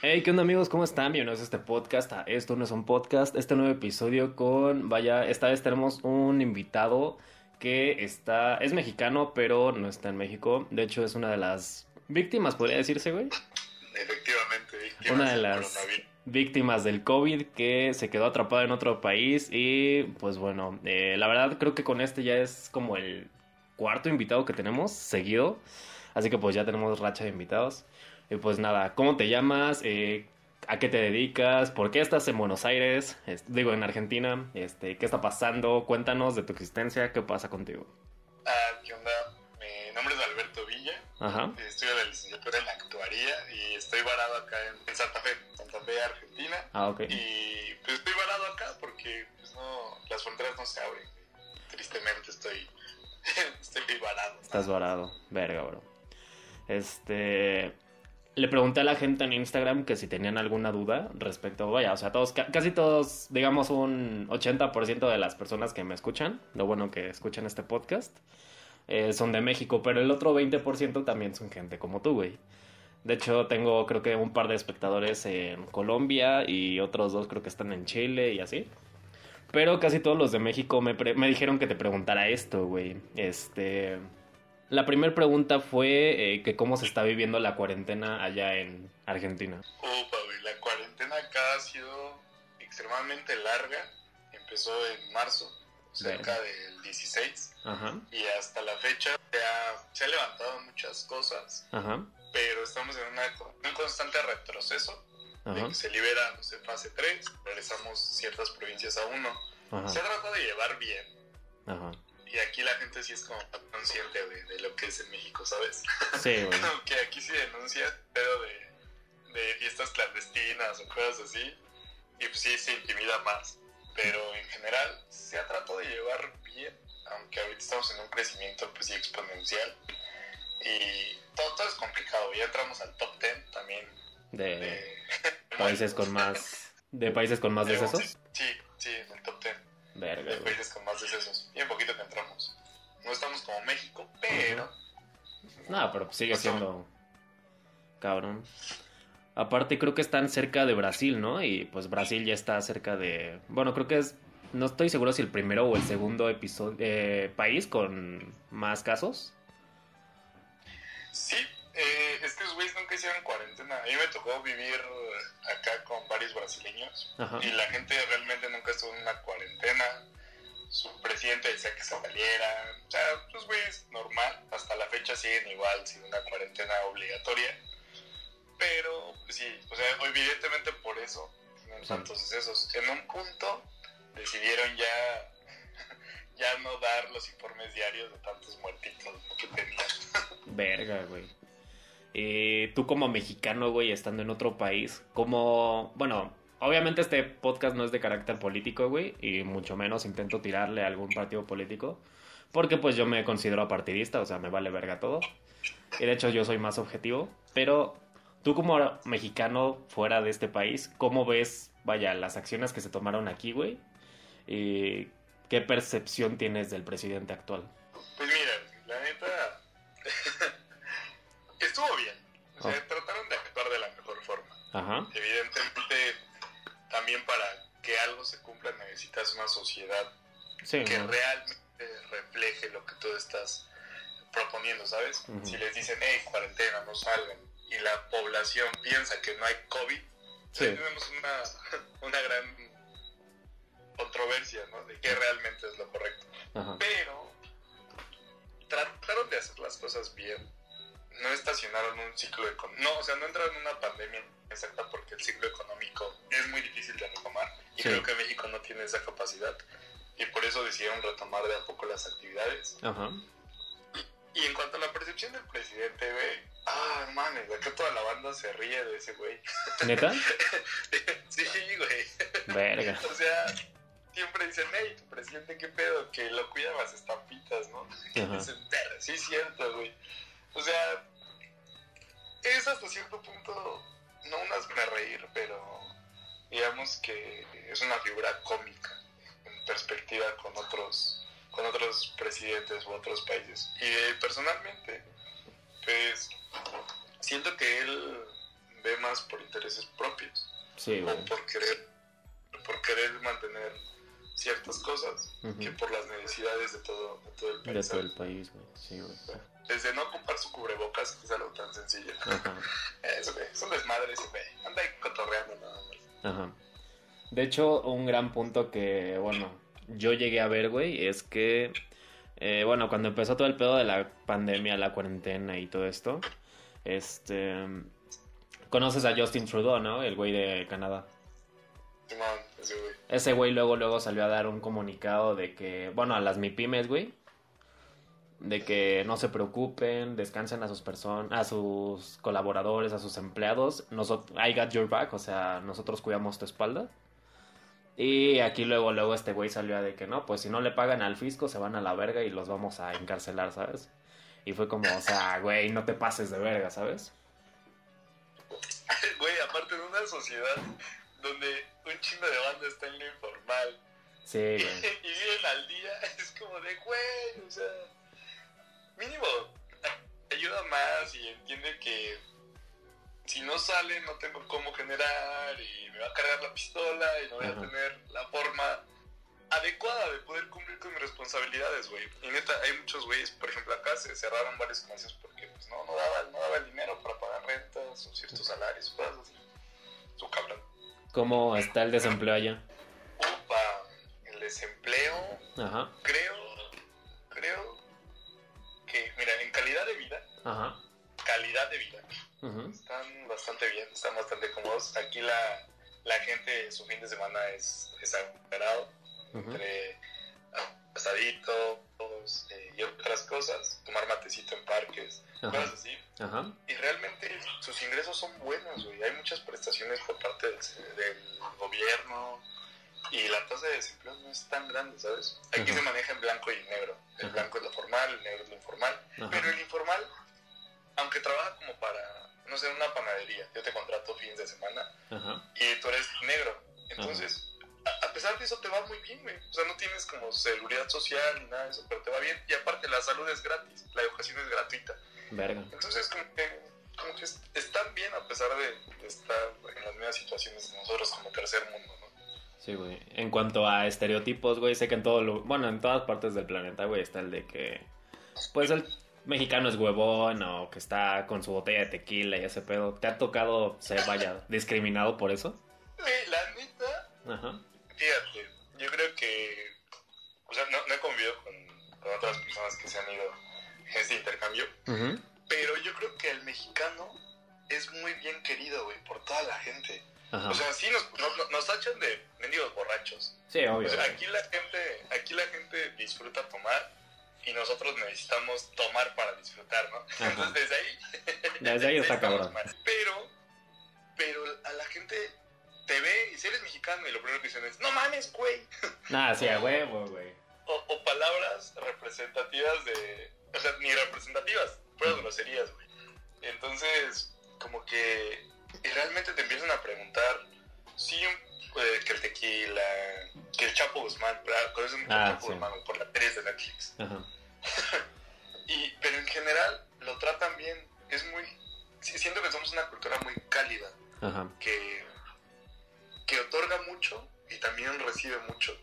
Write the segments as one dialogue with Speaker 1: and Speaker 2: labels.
Speaker 1: Hey, ¿qué onda amigos? ¿Cómo están? Bienvenidos a este podcast. A Esto no es un podcast. Este nuevo episodio con, vaya, esta vez tenemos un invitado que está, es mexicano, pero no está en México. De hecho, es una de las víctimas, podría decirse, güey.
Speaker 2: Efectivamente, víctimas
Speaker 1: Una de las víctimas del COVID que se quedó atrapado en otro país y pues bueno, eh, la verdad creo que con este ya es como el cuarto invitado que tenemos seguido, así que pues ya tenemos racha de invitados. Y pues nada, ¿cómo te llamas? Eh, ¿A qué te dedicas? ¿Por qué estás en Buenos Aires? Es- digo, en Argentina. Este, ¿Qué está pasando? Cuéntanos de tu existencia, ¿qué pasa contigo?
Speaker 2: Ah, ¿qué onda? Mi nombre es Alberto Villa,
Speaker 1: Ajá.
Speaker 2: estudio la licenciatura en actuaría y estoy varado acá en, Santa Fe, Santa Fe, Argentina.
Speaker 1: Ah, ok.
Speaker 2: Y pues estoy varado acá porque pues, no, las fronteras no se abren. Tristemente estoy, estoy varado.
Speaker 1: Estás varado, verga, bro. Este. Le pregunté a la gente en Instagram que si tenían alguna duda respecto, vaya, o sea, todos, ca- casi todos, digamos un 80% de las personas que me escuchan, lo bueno que escuchan este podcast, eh, son de México, pero el otro 20% también son gente como tú, güey. De hecho, tengo creo que un par de espectadores en Colombia y otros dos creo que están en Chile y así. Pero casi todos los de México me, pre- me dijeron que te preguntara esto, güey. Este... La primera pregunta fue eh, que cómo se está viviendo la cuarentena allá en Argentina.
Speaker 2: Upa, güey, la cuarentena acá ha sido extremadamente larga. Empezó en marzo, cerca del 16.
Speaker 1: Ajá,
Speaker 2: y hasta la fecha se ha, se ha levantado muchas cosas,
Speaker 1: ajá,
Speaker 2: pero estamos en una, un constante retroceso. de
Speaker 1: ajá,
Speaker 2: que se libera, no sé, fase 3, regresamos ciertas provincias a 1. Se
Speaker 1: ajá,
Speaker 2: ha tratado de llevar bien.
Speaker 1: ajá.
Speaker 2: Y aquí la gente sí es como consciente de, de lo que es en México, ¿sabes?
Speaker 1: Sí, güey.
Speaker 2: Como que aquí sí denuncia pero de, de fiestas clandestinas o cosas así. Y pues sí se intimida más. Pero en general se ha tratado de llevar bien. Aunque ahorita estamos en un crecimiento pues sí exponencial. Y todo, todo es complicado. Ya entramos al top 10 también
Speaker 1: De
Speaker 2: de
Speaker 1: países con más... ¿De países con más decesos?
Speaker 2: Sí, sí, en el top 10
Speaker 1: Verga,
Speaker 2: de países con más decesos. Poquito que entramos. No estamos como México, pero
Speaker 1: No, pero sigue siendo... Cabrón. Aparte creo que están cerca de Brasil, ¿no? Y pues Brasil ya está cerca de... Bueno, creo que es... No estoy seguro si el primero o el segundo episodio, eh, país con más casos.
Speaker 2: Sí, eh, güeyes nunca hicieron cuarentena. A mí me tocó vivir acá con varios brasileños
Speaker 1: Ajá.
Speaker 2: y la gente realmente nunca estuvo en una cuarentena. Su presidente decía que se saliera. O sea, los güeyes normal. Hasta la fecha siguen igual sin una cuarentena obligatoria. Pero, pues sí, o sea, evidentemente por eso tienen tantos excesos. En un punto decidieron ya, ya no dar los informes diarios de tantos muertitos que tenían.
Speaker 1: Verga, güey. Eh, tú como mexicano, güey, estando en otro país, como... Bueno, obviamente este podcast no es de carácter político, güey, y mucho menos intento tirarle a algún partido político, porque pues yo me considero apartidista, o sea, me vale verga todo. Y de hecho yo soy más objetivo, pero tú como mexicano fuera de este país, ¿cómo ves, vaya, las acciones que se tomaron aquí, güey? ¿Y qué percepción tienes del presidente actual?
Speaker 2: Se cumpla necesitas una sociedad
Speaker 1: sí.
Speaker 2: que
Speaker 1: ¿no?
Speaker 2: realmente refleje lo que tú estás proponiendo, ¿sabes? Si les dicen, hey, cuarentena, no salgan, y la población piensa que no hay COVID,
Speaker 1: Sí.
Speaker 2: tenemos una, una gran controversia, ¿no? De qué realmente es lo correcto. Pero trataron de hacer las cosas bien. No estacionaron un ciclo económico. No, o sea, no entraron en una pandemia exacta porque el ciclo económico es muy difícil de retomar. Y
Speaker 1: Sí.
Speaker 2: creo que México no tiene esa capacidad. Y por eso decidieron retomar de a poco las actividades.
Speaker 1: Ajá.
Speaker 2: Y en cuanto a la percepción del presidente, güey. Ah, mames, acá toda la banda se ríe de ese güey.
Speaker 1: ¿Neta?
Speaker 2: sí, güey.
Speaker 1: Verga.
Speaker 2: O sea, siempre dicen, hey, tu presidente, qué pedo, que lo cuidan las estampitas, ¿no?
Speaker 1: Ajá.
Speaker 2: Dicen, "Verga, sí es cierto, güey. O sea, es hasta cierto punto, no un hazme reír, pero digamos que es una figura cómica en perspectiva con otros con otros presidentes u otros países. Y eh, personalmente, pues siento que él ve más por intereses propios.
Speaker 1: Sí,
Speaker 2: o por querer, por querer mantener ciertas cosas que por las necesidades de todo, de todo el
Speaker 1: De
Speaker 2: país.
Speaker 1: todo el país, güey. Sí, güey.
Speaker 2: Desde no ocupar su cubrebocas, que es algo tan sencillo.
Speaker 1: Ajá.
Speaker 2: Eso, güey, es un desmadre ese, güey. Anda ahí cotorreando nada más.
Speaker 1: Ajá. De hecho, un gran punto que, bueno, yo llegué a ver, güey, es que, eh, bueno, cuando empezó todo el pedo de la pandemia, la cuarentena y todo esto, este, conoces a Justin Trudeau, ¿no? El güey de Canadá.
Speaker 2: Simón, ese güey.
Speaker 1: Ese güey luego, luego salió a dar un comunicado de que, bueno, a las MIPIMES, güey, de que no se preocupen, descansen a sus personas, a sus colaboradores, a sus empleados. Nosotros, I got your back, o sea, nosotros cuidamos tu espalda. Y aquí luego, luego este güey salió a de que no, pues si no le pagan al fisco se van a la verga y los vamos a encarcelar, ¿sabes? Y fue como, o sea, güey, no te pases de verga, ¿sabes?
Speaker 2: Güey, aparte de una sociedad donde un chingo de banda está en lo informal
Speaker 1: Sí,
Speaker 2: y,
Speaker 1: güey.
Speaker 2: viven al día, es como de, güey, o sea, mínimo ayuda más y entiende que si no sale no tengo cómo generar y me va a cargar la pistola y no voy
Speaker 1: Ajá.
Speaker 2: a tener la forma adecuada de poder cumplir con mis responsabilidades, güey. Y neta, hay muchos güeyes, por ejemplo, acá se cerraron varios comercios porque pues no, no daba, no daba el dinero para pagar rentas o ciertos salarios, cosas así. Su cabrón.
Speaker 1: ¿Cómo está el desempleo allá?
Speaker 2: Upa, el desempleo,
Speaker 1: Ajá,
Speaker 2: creo, creo que, mira, en calidad de vida,
Speaker 1: ajá.
Speaker 2: calidad de vida,
Speaker 1: ujú,
Speaker 2: están bastante bien, están bastante cómodos. Aquí la, la gente, su fin de semana es, es
Speaker 1: ujú.
Speaker 2: entre asaditos eh, y otras cosas, tomar matecito en parques,
Speaker 1: Ajá.
Speaker 2: cosas así.
Speaker 1: Ajá.
Speaker 2: Y realmente sus ingresos son buenos, güey. Hay muchas prestaciones por parte del, del gobierno y la tasa de desempleo no es tan grande, ¿sabes? Aquí
Speaker 1: Ajá.
Speaker 2: se maneja en blanco y negro. El
Speaker 1: Ajá.
Speaker 2: blanco es lo formal, el negro es lo informal. Pero el informal, aunque trabaja como para, no sé, una panadería, yo te contrato fines de semana y tú eres negro. Entonces, pesar de eso te va muy bien, güey. O sea, no tienes como seguridad social ni nada de eso, pero te va bien. Y aparte, la salud es gratis, la educación es gratuita.
Speaker 1: Verga.
Speaker 2: Entonces, como que, como que es- están bien a pesar de, estar en las mismas situaciones de nosotros como tercer mundo, ¿no?
Speaker 1: Sí, güey. En cuanto a estereotipos, güey, sé que en todo lo... Bueno, en todas partes del planeta, güey, está el de que... Pues el mexicano es huevón o que está con su botella de tequila y ese pedo. ¿Te ha tocado ser, vaya, discriminado por eso?
Speaker 2: Güey, la neta,
Speaker 1: Ajá.
Speaker 2: Fíjate, yo creo que, o sea, no, no he convivido con, con otras personas que se han ido en este intercambio, pero yo creo que el mexicano es muy bien querido, güey, por toda la gente.
Speaker 1: Ajá.
Speaker 2: O sea, sí nos, nos, nos tachan de mendigos borrachos.
Speaker 1: Sí, obvio.
Speaker 2: O sea,
Speaker 1: güey.
Speaker 2: aquí la gente, aquí la gente disfruta tomar y nosotros necesitamos tomar para disfrutar, ¿no?
Speaker 1: Ajá.
Speaker 2: Entonces desde ahí.
Speaker 1: Desde ahí está cabrón.
Speaker 2: Pero, pero a la gente te ve y si eres mexicano y lo primero que dicen es, no mames, güey.
Speaker 1: Nada, sí, a huevo, güey.
Speaker 2: O, o palabras representativas de, o sea, ni representativas, puras groserías, güey. Entonces, como que y realmente te empiezan a preguntar, sí, un- eh, que el tequila, que el Chapo Guzmán. Conocen mucho
Speaker 1: Ah,
Speaker 2: Chapo
Speaker 1: sí.
Speaker 2: Guzmán por las series de Netflix.
Speaker 1: Ajá.
Speaker 2: Y, pero en general lo tratan bien. Es muy. siento que somos una cultura muy cálida,
Speaker 1: Ajá.
Speaker 2: que, que otorga mucho y también recibe mucho.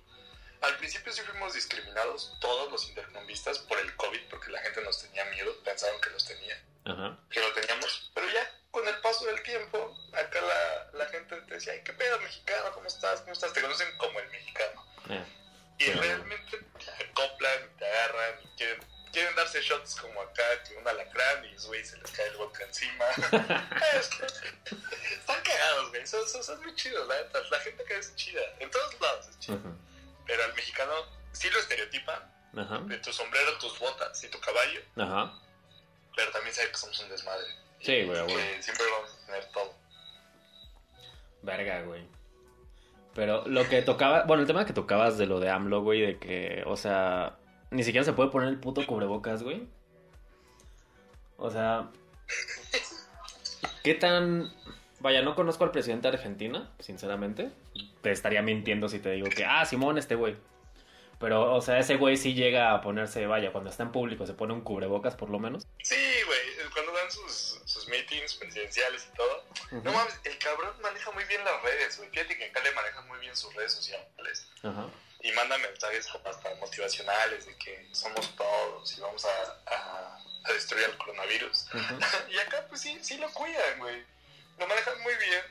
Speaker 2: Al principio sí fuimos discriminados, todos los intercambistas, por el COVID, porque la gente nos tenía miedo, pensaron que los tenía,
Speaker 1: Ajá.
Speaker 2: que lo teníamos. Pero ya, con el paso del tiempo, acá la, la gente te decía, ay, ¿qué pedo, mexicano? ¿Cómo estás? ¿Cómo estás? Te conocen como el mexicano.
Speaker 1: Eh,
Speaker 2: Y realmente te acoplan, te agarran, y quieren, quieren darse shots como acá, que un alacrán y güey se les cae el vodka encima. Están cagados, güey. Son, son, son muy chidos, la neta. La gente que es chida. En todos lados es chida. Pero al mexicano sí lo estereotipan
Speaker 1: Ajá.
Speaker 2: de tu sombrero, tus botas y tu caballo.
Speaker 1: Ajá.
Speaker 2: Pero también sabe que somos un desmadre.
Speaker 1: Sí, güey,
Speaker 2: Que
Speaker 1: güey.
Speaker 2: siempre vamos a tener todo.
Speaker 1: Verga, güey. Pero lo que tocaba, bueno, el tema que tocabas de lo de AMLO, güey, de que, o sea, ni siquiera se puede poner el puto cubrebocas, güey. O sea, ¿qué tan... Vaya, no conozco al presidente de Argentina, sinceramente. Te estaría mintiendo si te digo que, ah, Simón, este güey. Pero, o sea, ese güey sí llega a ponerse, vaya, cuando está en público se pone un cubrebocas por lo menos.
Speaker 2: Sí, güey. Cuando dan sus, sus sus meetings presidenciales y todo. No mames, el cabrón maneja muy bien las redes, güey. Fíjate que acá le maneja muy bien sus redes sociales.
Speaker 1: Ajá.
Speaker 2: Y manda mensajes como hasta motivacionales de que somos todos y vamos a, a, a destruir el coronavirus. Y acá pues sí, sí lo cuidan, güey. Lo manejan muy bien,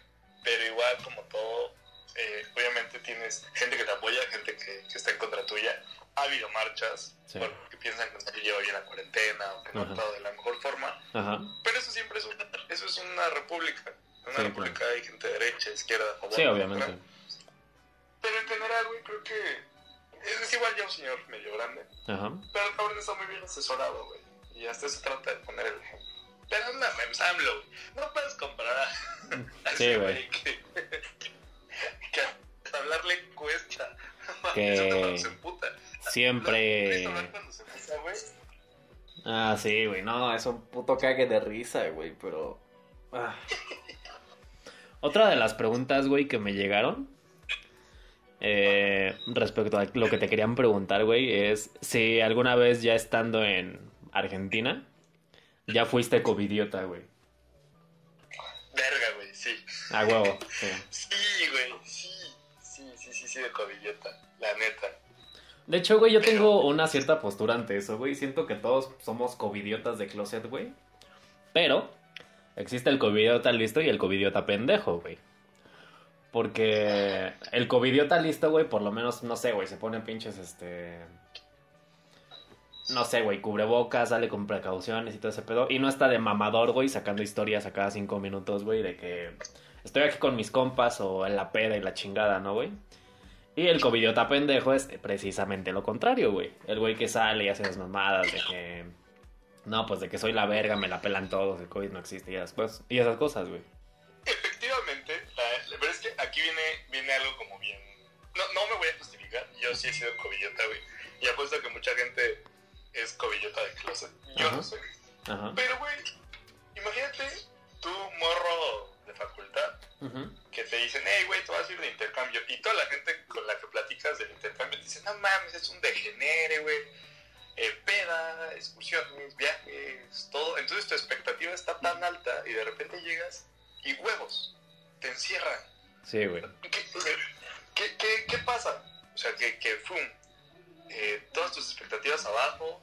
Speaker 2: pero igual como todo, eh, obviamente tienes gente que te apoya, gente que, que está en contra tuya. Ha habido marchas
Speaker 1: Sí.
Speaker 2: porque piensan que no se lleva bien la cuarentena o que no ha actuado de la mejor forma.
Speaker 1: Ajá.
Speaker 2: Pero eso siempre es una, eso es una república. En una
Speaker 1: Sí,
Speaker 2: república hay gente de derecha, izquierda, favor.
Speaker 1: Sí, obviamente.
Speaker 2: Pero en general, güey, creo que es, es igual ya un señor medio grande.
Speaker 1: Ajá.
Speaker 2: Pero el cabrón está muy bien asesorado, güey. Y hasta se trata de poner el ejemplo. Pero no mames, AMLO, güey. No puedes comparar a,
Speaker 1: Sí,
Speaker 2: ese
Speaker 1: güey.
Speaker 2: que, hablarle cuesta.
Speaker 1: Que-
Speaker 2: Eso se emputa.
Speaker 1: Siempre. Ah, sí, güey. No, es un puto cague de risa, güey, pero. ah. Otra de las preguntas, güey, que me llegaron. Eh, respecto a lo que te querían preguntar, güey, es si alguna vez ya estando en Argentina, ya fuiste covidiota, güey.
Speaker 2: Verga, güey, sí.
Speaker 1: A huevo. sí.
Speaker 2: Sí, güey, sí. Sí, sí, sí, sí, de cobilleta. La neta.
Speaker 1: De hecho, güey, yo tengo una cierta postura ante eso, güey. Siento que todos somos covidiotas de closet, güey. Pero existe el covidiota listo y el covidiota pendejo, güey. Porque el covidiota listo, güey, por lo menos, no sé, güey, se pone pinches, este... No sé, güey, cubrebocas, sale con precauciones y todo ese pedo. Y no está de mamador, güey, sacando historias a cada cinco minutos, güey, de que estoy aquí con mis compas o en la peda y la chingada, ¿no, güey? Y el covidiota pendejo es precisamente lo contrario, güey. El güey que sale y hace las mamadas de que... No, pues de que soy la verga, me la pelan todos, el COVID no existe y esas, y esas cosas, güey.
Speaker 2: Yo sí he sido cobillota, güey. Y apuesto que mucha gente es cobillota de closet. Yo
Speaker 1: Ajá.
Speaker 2: no soy.
Speaker 1: Ajá.
Speaker 2: Pero, güey, imagínate tú, morro de facultad, que te dicen, hey, güey, te vas a ir de intercambio. Y toda la gente con la que platicas del intercambio te dice, no mames, es un degenere, güey. Eh, peda, excursiones, viajes, todo. Entonces tu expectativa está tan alta y de repente llegas y huevos, te encierran.
Speaker 1: Sí, güey.
Speaker 2: Sea, que, que fum, eh, todas tus expectativas abajo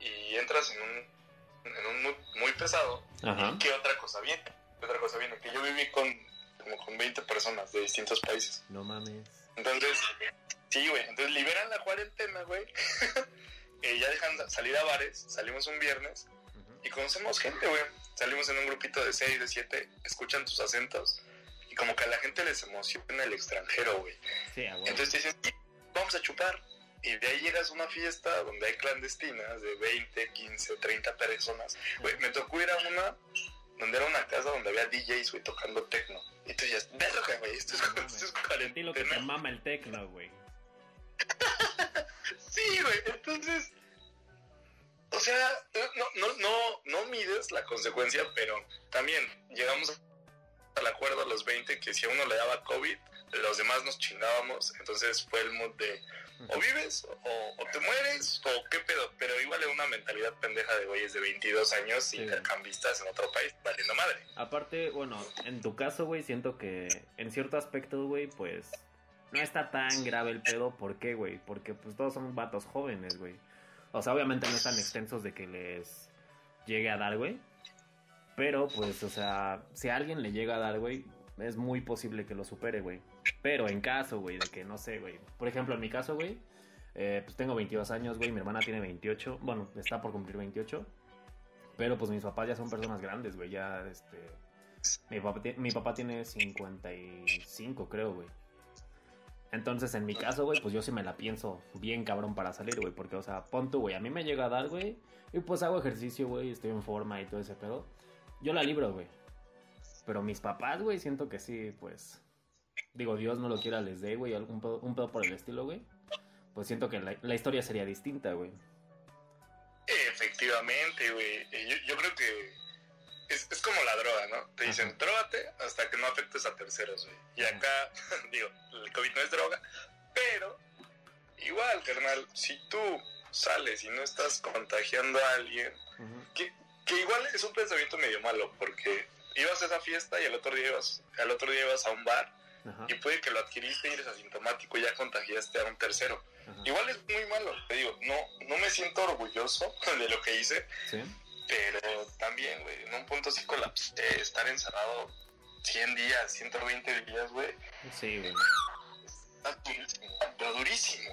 Speaker 2: y entras en un, en un mood muy pesado.
Speaker 1: Ajá.
Speaker 2: ¿Qué otra cosa viene? ¿Qué otra cosa viene? Que yo viví con como con 20 personas de distintos países.
Speaker 1: No mames.
Speaker 2: Entonces, sí, güey. Entonces liberan la cuarentena, güey. Eh, ya dejan salir a bares. Salimos un viernes y conocemos gente, güey. Salimos en un grupito de 6, de 7. Escuchan tus acentos. Como que a la gente les emociona el extranjero, güey.
Speaker 1: Sí, a huevo.
Speaker 2: Entonces te dicen, "Sí, vamos a chupar. Y de ahí llegas a una fiesta donde hay clandestinas de 20, 15, 30 personas. Güey, me tocó ir a una donde era una casa donde había DJs, güey, tocando techno. Y tú ya, verga, güey, esto es,
Speaker 1: No
Speaker 2: esto es
Speaker 1: A ti lo que te
Speaker 2: cuarentena.
Speaker 1: mama el tecno, güey.
Speaker 2: Sí, güey, entonces... O sea, no, no, no, no mides la consecuencia, pero también llegamos al acuerdo a los 20 que si a uno le daba COVID, los demás nos chingábamos. Entonces fue el mood de o vives o, o te mueres o qué pedo. Pero igual es una mentalidad pendeja de güeyes de 22 años
Speaker 1: Sí.
Speaker 2: intercambistas en otro país, valiendo madre.
Speaker 1: Aparte, bueno, en tu caso, güey, siento que en cierto aspecto, güey, pues no está tan grave el pedo. ¿Por qué, güey? Porque pues todos son vatos jóvenes, güey. O sea, obviamente no están extensos de que les llegue a dar, güey. Pero pues, o sea, si a alguien le llega a dar, güey, es muy posible que lo supere, güey. Pero en caso, güey, de que no sé, güey. Por ejemplo, en mi caso, güey, eh, pues tengo 22 años, güey. Mi hermana tiene 28. Bueno, está por cumplir 28. Pero pues mis papás ya son personas grandes, güey. Ya, este. Mi papá, mi papá tiene 55, creo, güey. Entonces, en mi caso, güey, pues yo sí me la pienso bien cabrón para salir, güey. Porque, o sea, pon tú, güey, a mí me llega a dar, güey. Y pues hago ejercicio, güey, estoy en forma y todo ese pedo. Yo la libro, güey. Pero mis papás, güey, siento que sí, pues. Digo, Dios no lo quiera, les dé, güey, algún pedo, un pedo por el estilo, güey. Pues siento que la, la historia sería distinta, güey.
Speaker 2: Efectivamente, güey. Yo, yo creo que es, es como la droga, ¿no? Te dicen,
Speaker 1: Ajá.
Speaker 2: drógate hasta que no afectes a terceros, güey. Y acá, digo, el COVID no es droga, pero igual, carnal, si tú sales y no estás contagiando a alguien. ¿qué, Que igual es un pensamiento medio malo, porque ibas a esa fiesta y el otro día ibas, al otro día ibas a un bar
Speaker 1: Ajá,
Speaker 2: y puede que lo adquiriste y eres asintomático y ya contagiaste a un tercero.
Speaker 1: ajá.
Speaker 2: Igual es muy malo, te digo, no, no me siento orgulloso de lo que hice,
Speaker 1: Sí.
Speaker 2: pero también, güey, en un punto sí colapsé, estar encerrado 100 días, 120 días, güey,
Speaker 1: Sí, güey.
Speaker 2: está durísimo, pero durísimo.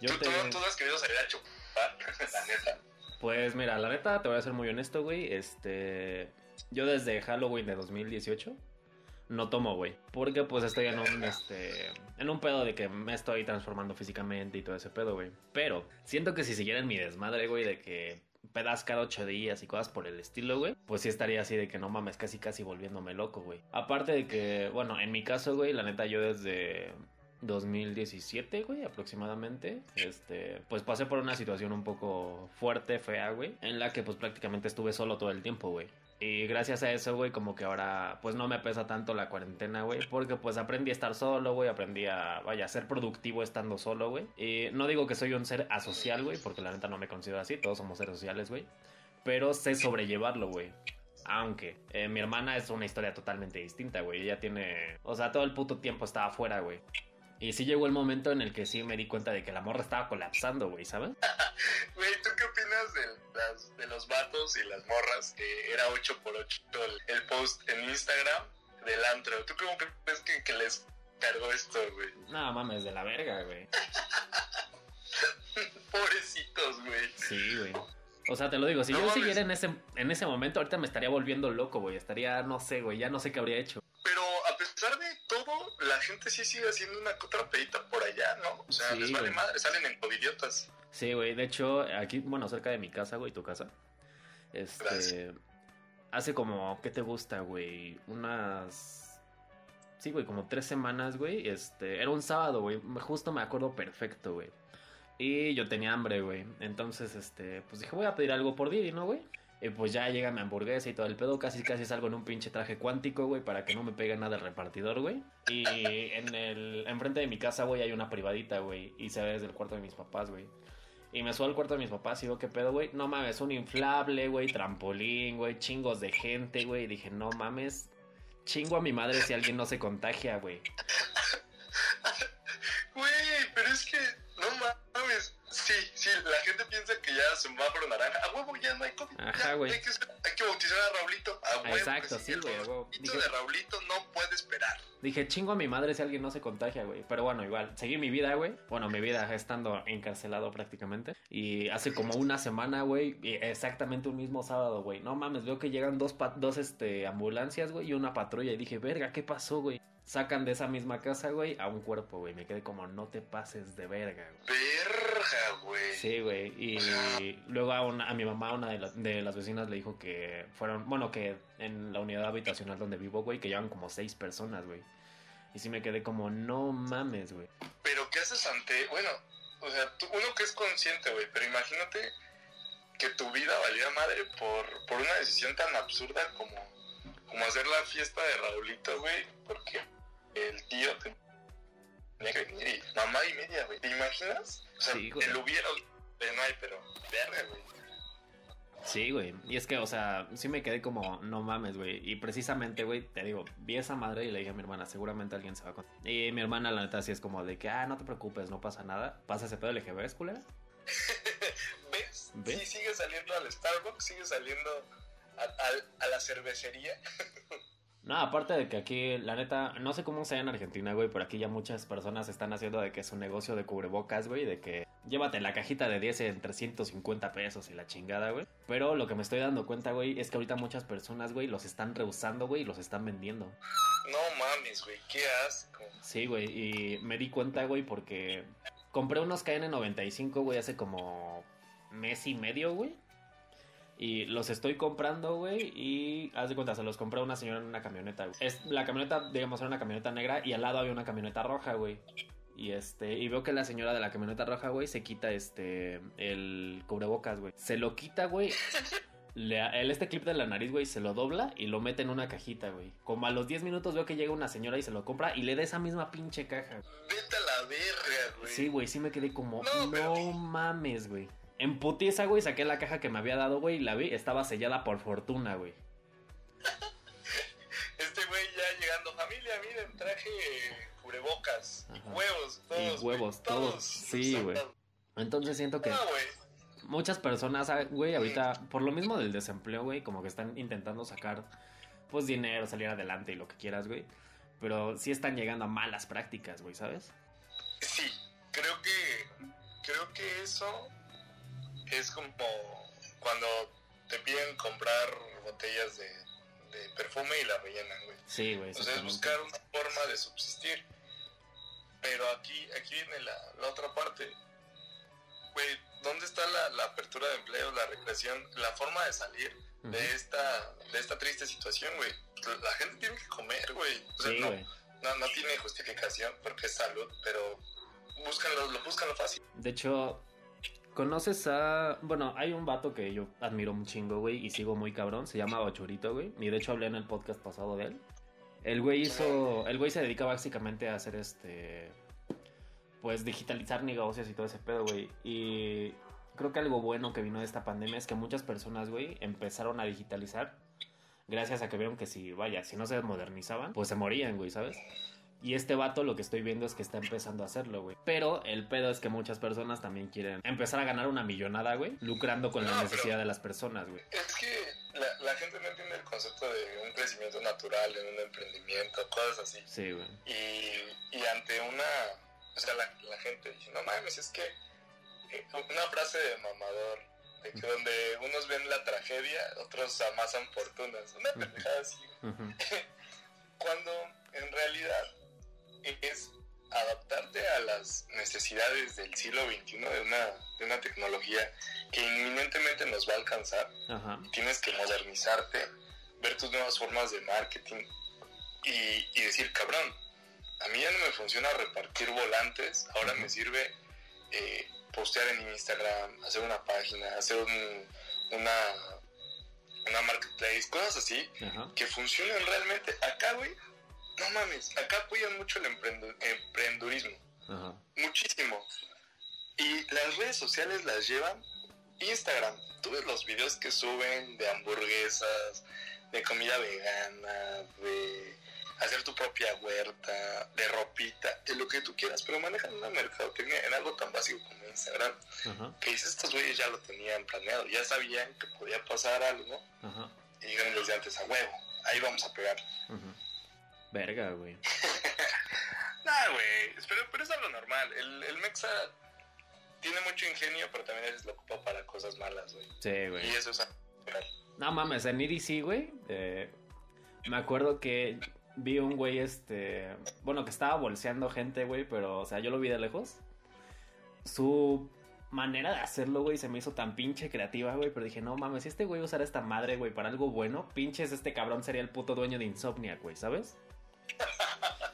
Speaker 1: Yo
Speaker 2: ¿Tú,
Speaker 1: te...
Speaker 2: tú, tú has querido salir a chupar, la neta.
Speaker 1: Pues mira, la neta, te voy a ser muy honesto, güey. Este. Yo desde Halloween de 2018 no tomo, güey. Porque pues estoy en un, este. En un pedo de que me estoy transformando físicamente y todo ese pedo, güey. Pero siento que si siguiera en mi desmadre, güey, de que pedas cada ocho días y cosas por el estilo, güey, pues sí estaría así de que no mames, casi casi volviéndome loco, güey. Aparte de que, bueno, en mi caso, güey, la neta, yo desde 2017, güey, aproximadamente. Este, pues pasé por una situación un poco fuerte, fea, güey, en la que pues prácticamente estuve solo todo el tiempo, güey. Y gracias a eso, güey, como que ahora pues no me pesa tanto la cuarentena, güey, porque pues aprendí a estar solo, güey, aprendí a, vaya, ser productivo estando solo, güey. Y no digo que soy un ser asocial, güey, porque la neta no me considero así, todos somos seres sociales, güey. Pero sé sobrellevarlo, güey. Aunque eh, mi hermana es una historia totalmente distinta, güey. Ella tiene... O sea, todo el puto tiempo estaba afuera, güey. Y sí llegó el momento en el que sí me di cuenta de que la morra estaba colapsando, güey, ¿sabes?
Speaker 2: Güey, ¿tú qué opinas de, las- de los vatos y las morras? Que era 8x8 el, el post en Instagram del antro. ¿Tú cómo crees que, que les cargó esto, güey?
Speaker 1: No mames, de la verga, güey.
Speaker 2: Pobrecitos, güey.
Speaker 1: Sí, güey. O sea, te lo digo, si
Speaker 2: No
Speaker 1: yo
Speaker 2: mames.
Speaker 1: siguiera en ese, en ese momento, ahorita me estaría volviendo loco, güey. Estaría, no sé, güey, ya no sé qué habría hecho.
Speaker 2: Pero pesar de todo, la gente sí sigue haciendo una que otra pedita por allá, ¿no? O sea,
Speaker 1: Sí,
Speaker 2: les vale
Speaker 1: güey.
Speaker 2: madre, salen en covidiotas.
Speaker 1: Sí, güey. De hecho, aquí, bueno, cerca de mi casa, güey, tu casa. Este.
Speaker 2: Gracias.
Speaker 1: Hace como, ¿qué te gusta, güey? Unas. Sí, güey, como tres semanas, güey. Este. Era un sábado, güey. Justo me acuerdo perfecto, güey. Y yo tenía hambre, güey. Entonces, este. Pues dije, voy a pedir algo por Didi, ¿no, güey? Y pues ya llega mi hamburguesa y todo el pedo. Casi, casi salgo en un pinche traje cuántico, güey, para que no me pegue nada el repartidor, güey. Y en el. Enfrente de mi casa, güey, hay una privadita, güey. Y se ve desde el cuarto de mis papás, güey. Y me subo al cuarto de mis papás y digo, ¿qué pedo, güey? No mames, un inflable, güey, trampolín, güey, chingos de gente, güey. Y dije, no mames, chingo a mi madre si alguien no se contagia, güey.
Speaker 2: Güey, pero es que, no mames. Sí, sí, la gente piensa que ya semáforo naranja. A huevo, ya no hay COVID.
Speaker 1: Ajá, güey.
Speaker 2: Hay que, hay que bautizar a Raulito. A huevo.
Speaker 1: Exacto,
Speaker 2: que
Speaker 1: sí, güey,
Speaker 2: El
Speaker 1: Dije-
Speaker 2: de Raulito no puede esperar.
Speaker 1: Dije, chingo a mi madre si alguien no se contagia, güey. Pero bueno, igual, seguí mi vida, güey. Bueno, mi vida estando encarcelado prácticamente. Y hace como una semana, güey, exactamente un mismo sábado, güey. No mames, veo que llegan dos, dos este, ambulancias, güey, y una patrulla. Y dije, verga, ¿qué pasó, güey? Sacan de esa misma casa, güey, a un cuerpo, güey. Me quedé como, no te pases de verga, güey.
Speaker 2: Verga, güey.
Speaker 1: Sí, güey. Y luego a, una- a mi mamá, una de, la- de las vecinas, le dijo que fueron, bueno, que en la unidad habitacional donde vivo, güey, que llevan como seis personas, güey. Y sí me quedé como, no mames, güey.
Speaker 2: Pero ¿qué haces ante...? Bueno, o sea, tú- uno que es consciente, güey, pero imagínate que tu vida valía madre por, por una decisión tan absurda como, como hacer la fiesta de Raulito, güey, porque el tío tenía que venir y mamá y media, güey. ¿Te imaginas? O sea,
Speaker 1: Sí, güey.
Speaker 2: el hubiera de no hay, pero verga, güey.
Speaker 1: Sí, güey. Y es que, o sea, sí me quedé como, no mames, güey. Y precisamente, güey, te digo, vi esa madre y le dije a mi hermana, seguramente alguien se va a contar. Y mi hermana, la neta, sí es como de que, ah, no te preocupes, no pasa nada. Pasa ese pedo, le dije, ¿ves, culera?
Speaker 2: ¿Ves?
Speaker 1: ¿Ves?
Speaker 2: Sí, sigue saliendo al Starbucks, sigue saliendo a, a- a la cervecería.
Speaker 1: No, aparte de que aquí, la neta, no sé cómo sea en Argentina, güey, pero aquí ya muchas personas están haciendo de que es un negocio de cubrebocas, güey, de que llévate la cajita de 10 en 350 pesos y la chingada, güey. Pero lo que me estoy dando cuenta, güey, es que ahorita muchas personas, güey, los están rehusando, güey, y los están vendiendo.
Speaker 2: No mames, güey, qué asco.
Speaker 1: Sí, güey, y me di cuenta, güey, porque compré unos KN95, güey, hace como mes y medio, güey. Y los estoy comprando, güey, y haz de cuenta, se los compré a una señora en una camioneta, güey. Es, la camioneta, digamos, era una camioneta negra y al lado había una camioneta roja, güey. Y este, y veo que la señora de la camioneta roja, güey, se quita este, el cubrebocas, güey. Se lo quita, güey. Le, el, este clip de la nariz, güey, se lo dobla y lo mete en una cajita, güey. Como a los 10 minutos veo que llega una señora y se lo compra y le da esa misma pinche caja.
Speaker 2: Vete a la verga, güey.
Speaker 1: Sí, güey, sí me quedé como,
Speaker 2: No,
Speaker 1: mames, güey. En putiza, güey, saqué la caja que me había dado, güey, y la vi, estaba sellada por fortuna, güey.
Speaker 2: Este güey ya llegando, familia, miren, traje cubrebocas, y huevos,
Speaker 1: Y
Speaker 2: todos.
Speaker 1: huevos,
Speaker 2: güey,
Speaker 1: todos. Sí, güey. Entonces siento que
Speaker 2: No, güey.
Speaker 1: muchas personas, ah, güey, ahorita, por lo mismo del desempleo, güey, como que están intentando sacar, pues, dinero, salir adelante y lo que quieras, güey. Pero sí están llegando a malas prácticas, güey, ¿sabes?
Speaker 2: Sí, creo que creo que eso es como cuando te piden comprar botellas de, de perfume y la rellenan, güey.
Speaker 1: Sí, güey.
Speaker 2: O sea, es buscar una forma de subsistir. Pero aquí, aquí viene la, la otra parte. Güey, ¿dónde está la, la apertura de empleo, la recreación, la forma de salir de esta de esta triste situación, güey? La gente tiene que comer, güey. O sea,
Speaker 1: Sí,
Speaker 2: no, no, no tiene justificación porque es salud, pero buscan lo, lo buscan lo fácil.
Speaker 1: De hecho, conoces a. Bueno, hay un vato que yo admiro un chingo, güey, y sigo muy cabrón. Se llama Bachurito, güey. Y de hecho hablé en el podcast pasado de él. El güey hizo. El güey se dedica básicamente a hacer este. Pues digitalizar negocios y todo ese pedo, güey. Y creo que algo bueno que vino de esta pandemia es que muchas personas, güey, empezaron a digitalizar. Gracias a que vieron que si, vaya, si no se modernizaban, pues se morían, güey, ¿sabes? Y este vato lo que estoy viendo es que está empezando a hacerlo, güey. Pero el pedo es que muchas personas también quieren empezar a ganar una millonada, güey, lucrando con la necesidad de las personas, güey.
Speaker 2: Es que la, la gente no entiende el concepto de un crecimiento natural en un emprendimiento, cosas así.
Speaker 1: Sí, güey.
Speaker 2: Y, y ante una, o sea, la, la gente dice, no mames, es que eh, una frase de mamador, de que donde unos ven la tragedia, otros amasan fortunas, una pendejada así.
Speaker 1: Ujú.
Speaker 2: Cuando en realidad es adaptarte a las necesidades del siglo XXI de una, de una tecnología que inminentemente nos va a alcanzar
Speaker 1: Ajá.
Speaker 2: tienes que modernizarte, ver tus nuevas formas de marketing y, y decir, cabrón, a mí ya no me funciona repartir volantes, ahora me sirve eh, postear en Instagram, hacer una página, hacer un- una, una marketplace, cosas así
Speaker 1: Ajá.
Speaker 2: que funcionan realmente. Acá, güey, no mames, acá apoyan mucho el emprendu- emprendurismo
Speaker 1: Ajá.
Speaker 2: muchísimo. Y las redes sociales las llevan Instagram. Tú ves los videos que suben de hamburguesas, de comida vegana, de hacer tu propia huerta, de ropita, de lo que tú quieras, pero manejan una mercadotecnia en algo tan básico como Instagram,
Speaker 1: Ajá.
Speaker 2: que dices, estos güeyes ya lo tenían planeado, ya sabían que podía pasar algo,
Speaker 1: Ajá.
Speaker 2: y dijeron desde antes a huevo, ahí vamos a pegar.
Speaker 1: Verga, güey.
Speaker 2: Nah, güey, pero, pero es algo normal. El, el Mexa tiene mucho ingenio, pero también veces lo ocupa para cosas malas, güey.
Speaker 1: Sí,
Speaker 2: Y
Speaker 1: güey.
Speaker 2: eso es algo natural.
Speaker 1: No mames, en EDC, güey. eh, me acuerdo que vi un güey, este. Bueno, que estaba bolseando gente, güey, pero, o sea, yo lo vi de lejos. Su manera de hacerlo, güey, se me hizo tan pinche creativa, güey. Pero dije, no mames, si este güey usara esta madre, güey, para algo bueno, pinches, este cabrón sería el puto dueño de Insomnia, güey, ¿sabes?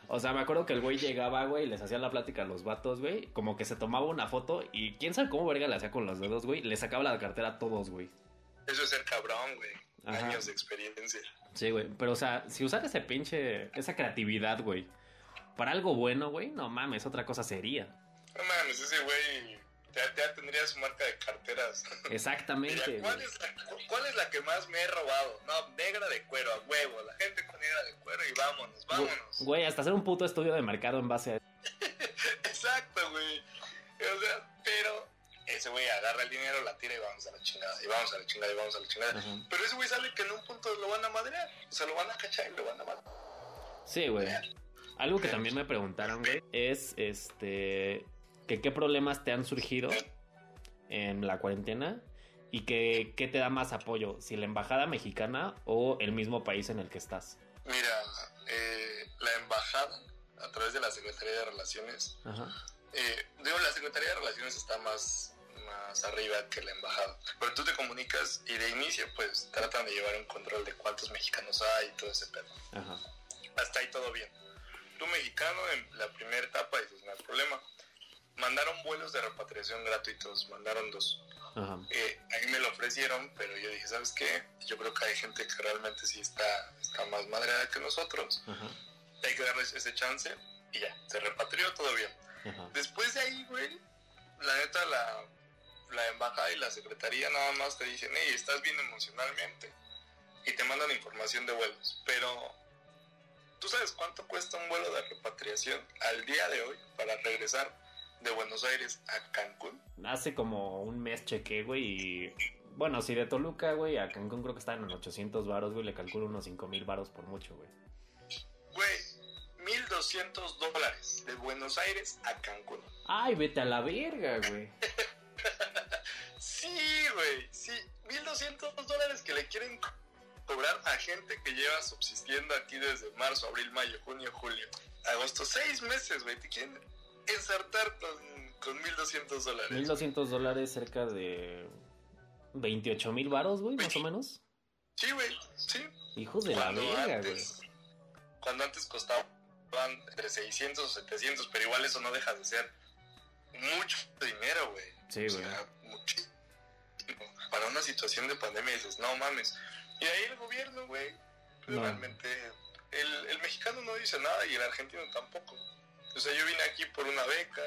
Speaker 1: O sea, me acuerdo que el güey llegaba, güey, y les hacía la plática a los vatos, güey. Como que se tomaba una foto y quién sabe cómo verga le hacía con los dedos, güey. Le sacaba la cartera a todos, güey.
Speaker 2: Eso es ser cabrón, güey.
Speaker 1: Ajá.
Speaker 2: Años de experiencia.
Speaker 1: Sí, güey. Pero, o sea, si usara ese pinche. Esa creatividad, güey. Para algo bueno, güey. No mames, otra cosa sería.
Speaker 2: No mames, ese güey ya, ya tendría su marca de carteras.
Speaker 1: Exactamente,
Speaker 2: ¿cuál es, la, ¿Cuál es la que más me he robado? No, negra de cuero, a huevo. La gente con negra de cuero y vámonos, vámonos.
Speaker 1: Güey, hasta hacer un puto estudio de mercado en base a.
Speaker 2: Exacto, güey. O sea, pero ese güey agarra el dinero, la tira y vamos a la chingada, y vamos a la chingada, y vamos a la chingada. Pero ese güey sabe que en un punto lo van a madrear. O sea, lo van a cachar y lo van a madrear.
Speaker 1: Sí, güey. Algo que también me preguntaron, güey, es este. Que qué problemas te han surgido en la cuarentena y que qué te da más apoyo, si la embajada mexicana o el mismo país en el que estás.
Speaker 2: Mira, eh, la embajada, a través de la Secretaría de Relaciones,
Speaker 1: Ajá.
Speaker 2: eh, digo, la Secretaría de Relaciones está más, más arriba que la embajada. Pero tú te comunicas y de inicio, pues tratan de llevar un control de cuántos mexicanos hay y todo ese pedo.
Speaker 1: Ajá.
Speaker 2: hasta ahí todo bien. Tú mexicano en la primera etapa dices, no hay problema. Mandaron vuelos de repatriación gratuitos, mandaron dos.
Speaker 1: Ajá.
Speaker 2: Eh, a mí me lo ofrecieron, pero yo dije, ¿sabes qué? Yo creo que hay gente que realmente sí está, está más madreada que nosotros.
Speaker 1: Ajá.
Speaker 2: Hay que darles ese chance y ya, se repatrió todo bien.
Speaker 1: Ajá.
Speaker 2: Después de ahí, güey, la neta, la, la embajada y la secretaría nada más te dicen, hey, estás bien emocionalmente. Y te mandan información de vuelos. Pero, ¿tú sabes cuánto cuesta un vuelo de repatriación al día de hoy para regresar de Buenos Aires a Cancún?
Speaker 1: Hace como un mes chequé, güey, y... Bueno, si de Toluca, güey, a Cancún creo que están en 800 varos, güey, le calculo unos 5000 varos por mucho, güey.
Speaker 2: Güey, 1200 dólares de Buenos Aires a Cancún.
Speaker 1: Ay, vete a la verga, güey.
Speaker 2: sí, güey, sí. 1200 dólares que le quieren cobrar a gente que lleva subsistiendo aquí desde marzo, abril, mayo, junio, julio, agosto. Seis meses, güey. Te quieren ensartar con, con 1200 dólares.
Speaker 1: 1200 dólares cerca de 28 mil varos, güey, más o menos.
Speaker 2: Sí, güey, sí.
Speaker 1: Hijos de la verga, güey.
Speaker 2: Cuando antes costaban entre 600 o 700, pero igual eso no deja de ser mucho dinero, güey.
Speaker 1: Sí, güey.
Speaker 2: O sea, muchísimo. Para una situación de pandemia dices, no mames. Y ahí el gobierno, güey,
Speaker 1: No.
Speaker 2: realmente el, el mexicano no dice nada y el argentino tampoco. O sea, yo vine aquí por una beca,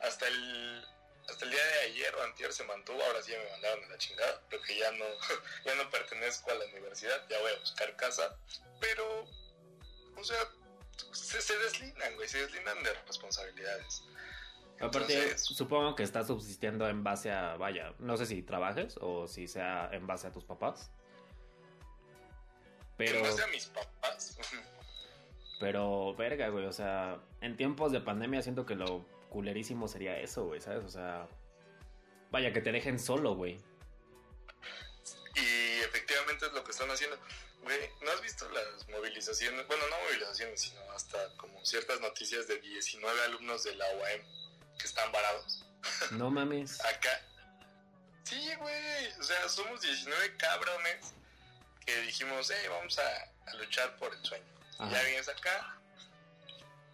Speaker 2: hasta el hasta el día de ayer o antier se mantuvo, ahora sí me mandaron a la chingada, porque ya no, ya no pertenezco a la universidad, ya voy a buscar casa, pero, o sea, se, se deslindan, güey, se deslindan de responsabilidades.
Speaker 1: Aparte,
Speaker 2: Entonces-
Speaker 1: supongo que estás subsistiendo en base a, vaya, no sé si trabajes o si sea en base a tus papás. Pero,
Speaker 2: En base a mis papás,
Speaker 1: pero, verga, güey, o sea, en tiempos de pandemia siento que lo culerísimo sería eso, güey, ¿sabes? O sea, vaya, que te dejen solo, güey.
Speaker 2: y efectivamente es lo que están haciendo. Güey, ¿no has visto las movilizaciones? Bueno, no movilizaciones, sino hasta como ciertas noticias de 19 alumnos de la UAM que están varados.
Speaker 1: No mames.
Speaker 2: Acá. Sí, güey. O sea, somos 19 cabrones que dijimos, hey, vamos a, a luchar por el sueño.
Speaker 1: Ajá.
Speaker 2: Ya vienes acá.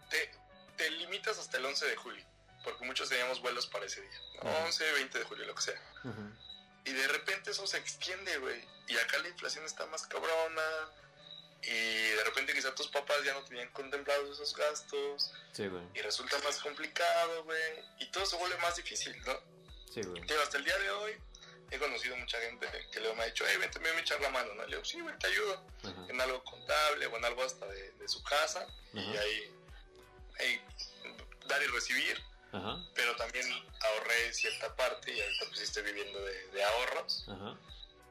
Speaker 2: Te, te limitas hasta el 11 de julio. Porque muchos teníamos vuelos para ese día. ¿no?
Speaker 1: Ajá.
Speaker 2: 11, 20 de julio, lo que sea.
Speaker 1: Ujú.
Speaker 2: Y de repente eso se extiende, güey. Y acá la inflación está más cabrona. Y de repente quizá tus papás ya no tenían contemplados esos gastos.
Speaker 1: Sí, güey.
Speaker 2: Y resulta más complicado, güey. Y todo se vuelve más difícil, ¿no?
Speaker 1: Sí, güey.
Speaker 2: Hasta el día de hoy he conocido mucha gente que luego me ha dicho, hey, vente, me voy a echar la mano, ¿no? Le digo, sí, güey, te ayudo en algo contable o en algo hasta de, de su casa. Y ahí, ahí dar y recibir.
Speaker 1: Ajá.
Speaker 2: Pero también ahorré cierta parte y ahorita pues estoy viviendo de, de ahorros.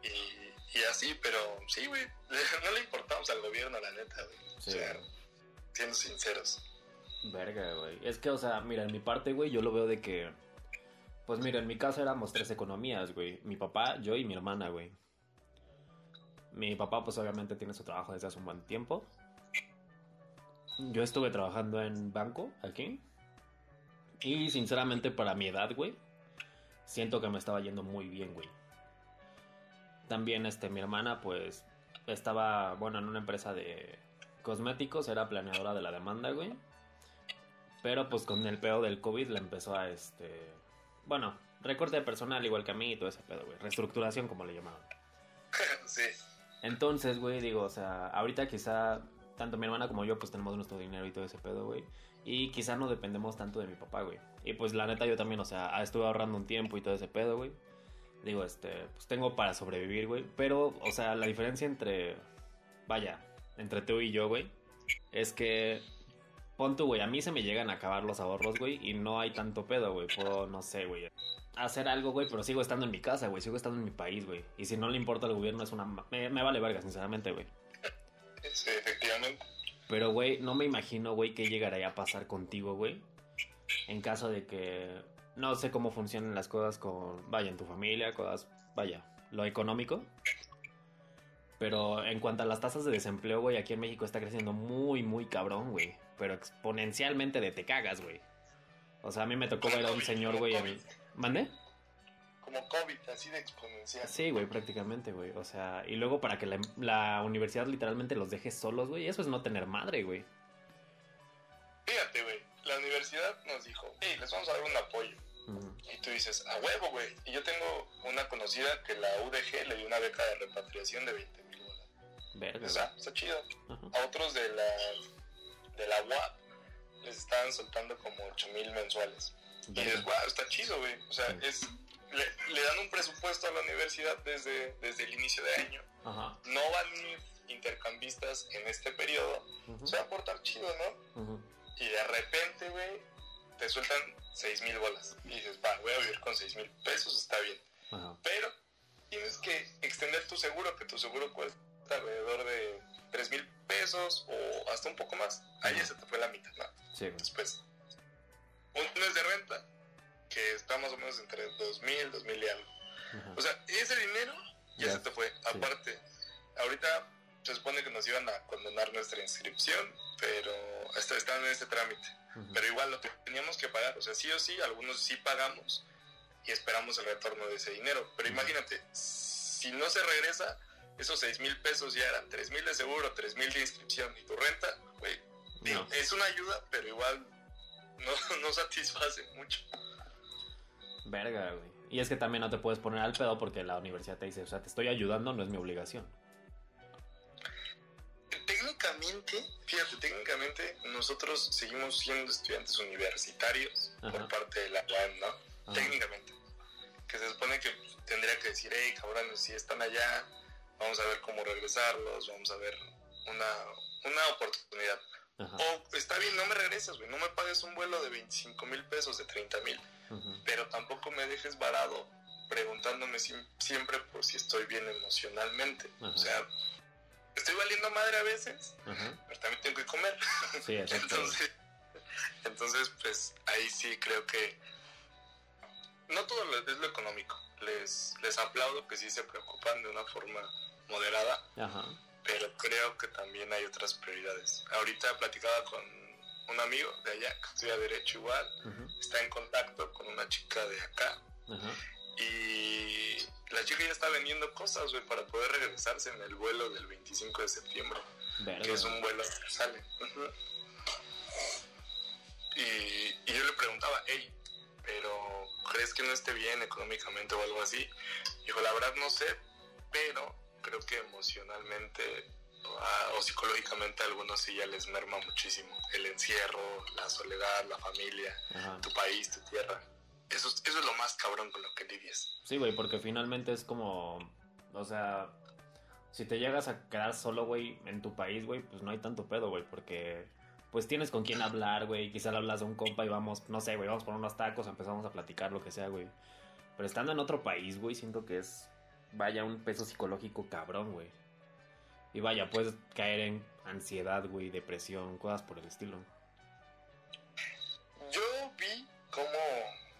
Speaker 2: Y, y así, pero sí, güey, no le importamos al gobierno, la neta, güey.
Speaker 1: Sí,
Speaker 2: o sea, siendo sinceros.
Speaker 1: Verga, güey. Es que, o sea, mira, en mi parte, güey, yo lo veo de que. Pues mira, en mi caso éramos tres economías, güey. Mi papá, yo y mi hermana, güey. Mi papá, pues obviamente tiene su trabajo desde hace un buen tiempo. Yo estuve trabajando en banco aquí. Y sinceramente, para mi edad, güey, siento que me estaba yendo muy bien, güey. También, este, mi hermana, pues, estaba, bueno, en una empresa de cosméticos, era planeadora de la demanda, güey. Pero pues con el pedo del COVID le empezó a este. Bueno, recorte de personal igual que a mí y todo ese pedo, güey. Reestructuración, como le llamaban.
Speaker 2: sí,
Speaker 1: Entonces, güey, digo, o sea, ahorita quizá tanto mi hermana como yo, pues tenemos nuestro dinero y todo ese pedo, güey. Y quizá no dependemos tanto de mi papá, güey. Y pues la neta, yo también, o sea, estuve ahorrando un tiempo y todo ese pedo, güey. Digo, este, pues tengo para sobrevivir, güey. Pero, o sea, la diferencia entre. Vaya, entre tú y yo, güey. Es que. Pon tú, güey. A mí se me llegan a acabar los ahorros, güey. Y no hay tanto pedo, güey. Puedo, no sé, güey. Hacer algo, güey. Pero sigo estando en mi casa, güey. Sigo estando en mi país, güey. Y si no le importa al gobierno, es una. Me, me vale verga, sinceramente, güey.
Speaker 2: sí, efectivamente.
Speaker 1: Pero, güey, no me imagino, güey, qué llegaría a pasar contigo, güey. En caso de que no sé cómo funcionan las cosas con, vaya, en tu familia, cosas, vaya, lo económico. Pero en cuanto a las tasas de desempleo, güey, aquí en México está creciendo muy, muy cabrón, güey. Pero exponencialmente de te cagas, güey. O sea, a mí me tocó ver a un señor, güey, en... ¿Mande?
Speaker 2: Como COVID, así de exponencial.
Speaker 1: Sí, güey, prácticamente, güey. O sea, y luego para que la, la universidad literalmente los deje solos, güey. Eso es no tener madre, güey.
Speaker 2: Fíjate, güey, la universidad nos dijo, hey, les vamos a dar un apoyo. Y tú dices, a huevo, güey. Y yo tengo una conocida que la UDG le dio una beca de repatriación de 20 mil dólares.
Speaker 1: Verga,
Speaker 2: O sea, está chido.
Speaker 1: Ajá.
Speaker 2: A otros de la, de la UAP les estaban soltando como 8 mil mensuales. Y dices, wow, está chido, güey. O sea, es le, le dan un presupuesto a la universidad desde, desde el inicio de año.
Speaker 1: Ajá.
Speaker 2: No van intercambistas en este periodo. Se va a portar chido, ¿no? Y de repente, güey, te sueltan seis mil bolas. Y dices, va, voy a vivir con seis mil pesos, está bien. Pero tienes que extender tu seguro, que tu seguro cuesta alrededor de tres mil pesos o hasta un poco más. Ahí ya se te fue la mitad, ¿no?
Speaker 1: Sí, güey.
Speaker 2: Después, un mes de renta, que está más o menos entre dos mil, dos mil y algo.
Speaker 1: Ajá.
Speaker 2: O sea, ese dinero ya
Speaker 1: Ya,
Speaker 2: se te fue. Aparte, ahorita se supone que nos iban a condonar nuestra inscripción, pero está, están en este trámite.
Speaker 1: Ujú.
Speaker 2: Pero igual lo teníamos que pagar. O sea, sí o sí, algunos sí pagamos y esperamos el retorno de ese dinero. Pero imagínate, si no se regresa, esos seis mil pesos ya eran tres mil de seguro, tres mil de inscripción y tu renta, güey,
Speaker 1: No.
Speaker 2: es una ayuda, pero igual no, no satisface mucho.
Speaker 1: Verga, güey. Y es que también no te puedes poner al pedo porque la universidad te dice, o sea, te estoy ayudando, no es mi obligación.
Speaker 2: Técnicamente, fíjate, técnicamente nosotros seguimos siendo estudiantes universitarios
Speaker 1: Ajá.
Speaker 2: por parte de la UAM, ¿no?
Speaker 1: Ajá.
Speaker 2: Técnicamente. Que se supone que tendría que decir, hey, cabrones, si están allá, vamos a ver cómo regresarlos, vamos a ver una, una oportunidad.
Speaker 1: Ajá.
Speaker 2: O está bien, no me regresas, güey, no me pagues un vuelo de 25 mil pesos, de 30 mil, pero tampoco me dejes varado preguntándome siem- siempre por si estoy bien emocionalmente.
Speaker 1: Ajá.
Speaker 2: O sea, estoy valiendo madre a veces,
Speaker 1: Ajá.
Speaker 2: pero también tengo que comer.
Speaker 1: Sí,
Speaker 2: entonces, entonces, pues ahí sí creo que no todo es lo económico. Les, les aplaudo que sí se preocupan de una forma moderada,
Speaker 1: Ajá.
Speaker 2: pero creo que también hay otras prioridades. Ahorita platicaba con un amigo de allá que estudia Derecho igual, está en contacto con una chica de acá y la chica ya está vendiendo cosas, güey, para poder regresarse en el vuelo del 25 de septiembre que es un vuelo que sale. Y, y yo le preguntaba, hey, pero ¿crees que no esté bien económicamente o algo así? Dijo, la verdad no sé, pero creo que emocionalmente ah, o psicológicamente a algunos sí ya les merma muchísimo. El encierro, la soledad, la familia,
Speaker 1: Ajá.
Speaker 2: tu país, tu tierra. Eso, es- eso es lo más cabrón con lo que lidias.
Speaker 1: Sí, güey, porque finalmente es como, o sea, si te llegas a quedar solo, güey, en tu país, güey, pues no hay tanto pedo, güey, porque pues tienes con quién hablar, güey, quizá le hablas a un compa y vamos, no sé, güey, vamos por unos tacos, empezamos a platicar, lo que sea, güey. Pero estando en otro país, güey, siento que es, vaya, un peso psicológico cabrón, güey. Y vaya, puedes caer en ansiedad, güey, depresión, cosas por el estilo.
Speaker 2: Yo vi cómo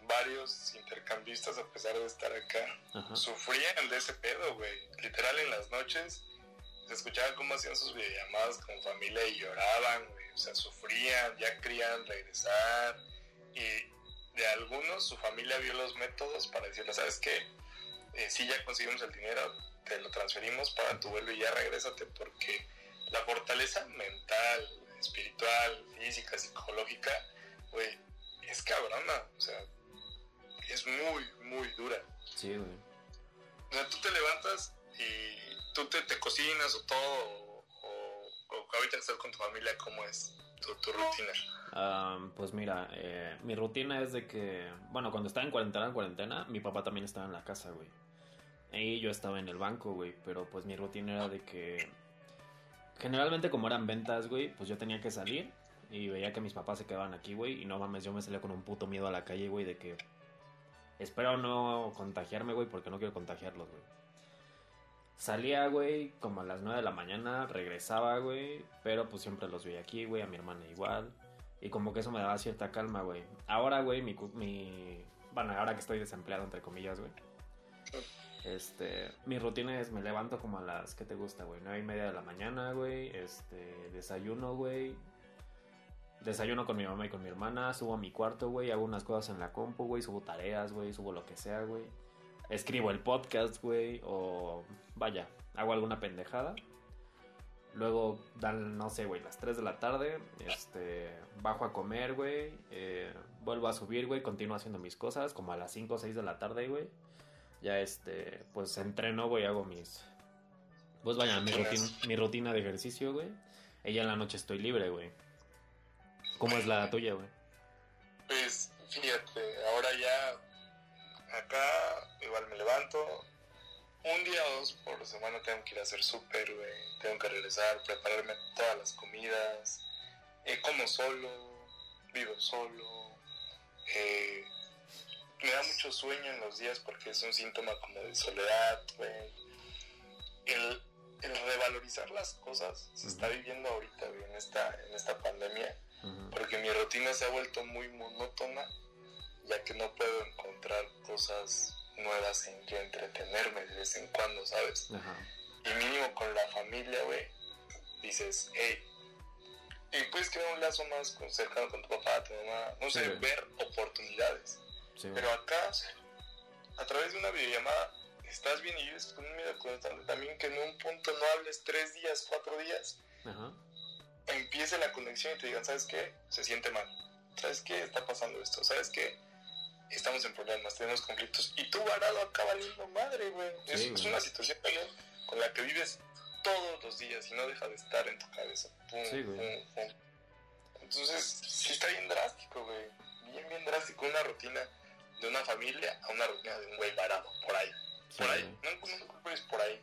Speaker 2: varios intercambistas, a pesar de estar acá,
Speaker 1: Ajá.
Speaker 2: sufrían de ese pedo, güey. Literal en las noches se escuchaba cómo hacían sus videollamadas con familia y lloraban, güey. O sea, sufrían, ya querían regresar. Y de algunos su familia vio los métodos para decirle, ¿sabes qué? Eh, sí, ya conseguimos el dinero, te lo transferimos para tu vuelo y ya regrésate porque la fortaleza mental, espiritual, física, psicológica, güey, es cabrona. O sea, es muy, muy dura.
Speaker 1: Sí, güey.
Speaker 2: O sea, tú te levantas y tú te, te cocinas o todo, o, o ahorita estás con tu familia, ¿cómo es tu, tu rutina?
Speaker 1: Am, pues mira, eh, mi rutina es de que, bueno, cuando estaba en cuarentena, en cuarentena, mi papá también estaba en la casa, güey. Y yo estaba en el banco, güey, pero pues mi rutina era de que, generalmente como eran ventas, güey, pues yo tenía que salir y veía que mis papás se quedaban aquí, güey, y no mames, yo me salía con un puto miedo a la calle, güey, de que espero no contagiarme, güey, porque no quiero contagiarlos, güey. Salía, güey, como a las 9 de la mañana, regresaba, güey, pero pues siempre los veía aquí, güey, a mi hermana igual. Y como que eso me daba cierta calma, güey. Ahora, güey, mi, mi... Bueno, ahora que estoy desempleado, entre comillas, güey. Este... Mi rutina es, me levanto como a las... ¿Qué te gusta, güey? Nueve y media de la mañana, güey. Este... Desayuno, güey. Desayuno con mi mamá y con mi hermana. Subo a mi cuarto, güey. Hago unas cosas en la compu, güey. Subo tareas, güey. Subo lo que sea, güey. Escribo el podcast, güey. O... Vaya, hago alguna pendejada. Luego dan, no sé, güey, las 3 de la tarde. Este, bajo a comer, güey. eh, vuelvo a subir, güey. Continúo haciendo mis cosas. Como a las 5 o 6 de la tarde, güey. Ya este, pues entreno, güey. Hago mis. Pues vaya, mi rutina, mi rutina de ejercicio, güey. Y ya en la noche estoy libre, güey. ¿Cómo es la tuya, güey?
Speaker 2: Pues fíjate, ahora ya acá igual me levanto. Un día o dos por semana tengo que ir a hacer súper, güey. Tengo que regresar, prepararme todas las comidas. Eh, como solo, vivo solo. Eh, me da mucho sueño en los días porque es un síntoma como de soledad, güey. El, el revalorizar las cosas se está viviendo ahorita, güey, en esta, en esta pandemia. Porque mi rutina se ha vuelto muy monótona, ya que no puedo encontrar cosas nuevas en que entretenerme de vez en cuando, ¿sabes? Y mínimo con la familia, güey, dices, hey, y puedes crear un lazo más cercano con tu papá, tu mamá, no sé, ver oportunidades. Pero acá, a través de una videollamada, estás bien y vives con un miedo constante también que en un punto no hables tres días, cuatro días, empiece la conexión y te digan, ¿sabes qué? Se siente mal. ¿Sabes qué? Está pasando esto. ¿Sabes qué? Estamos en problemas, tenemos conflictos. Y tú varado acá valiendo madre, güey. es, una situación con la que vives todos los días y no deja de estar en tu cabeza. Entonces, sí está bien drástico, güey. Bien, bien drástico. Una rutina de una familia a una rutina de un güey varado, por ahí. por ahí. No, no, es por ahí.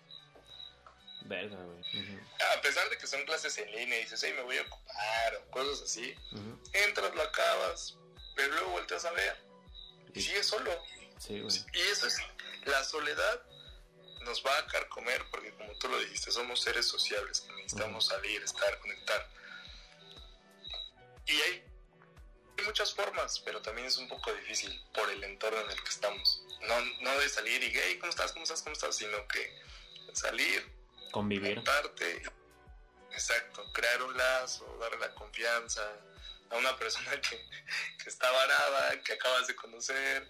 Speaker 1: Verga, güey.
Speaker 2: A pesar de que son clases en línea y dices, hey, me voy a ocupar o cosas así, entras, lo acabas, pero luego vueltas a ver y, sigues solo.
Speaker 1: Sí, güey.
Speaker 2: Y eso es, la soledad nos va a carcomer porque como tú lo dijiste, somos seres sociables que necesitamos salir, estar, conectar. Y hay, muchas formas, pero también es un poco difícil por el entorno en el que estamos. No, no de salir y, hey, ¿cómo estás? ¿Cómo estás? ¿Cómo estás? Sino que salir,
Speaker 1: convivir.
Speaker 2: exacto, crear un lazo, darle la confianza a una persona que, que está varada, que acabas de conocer,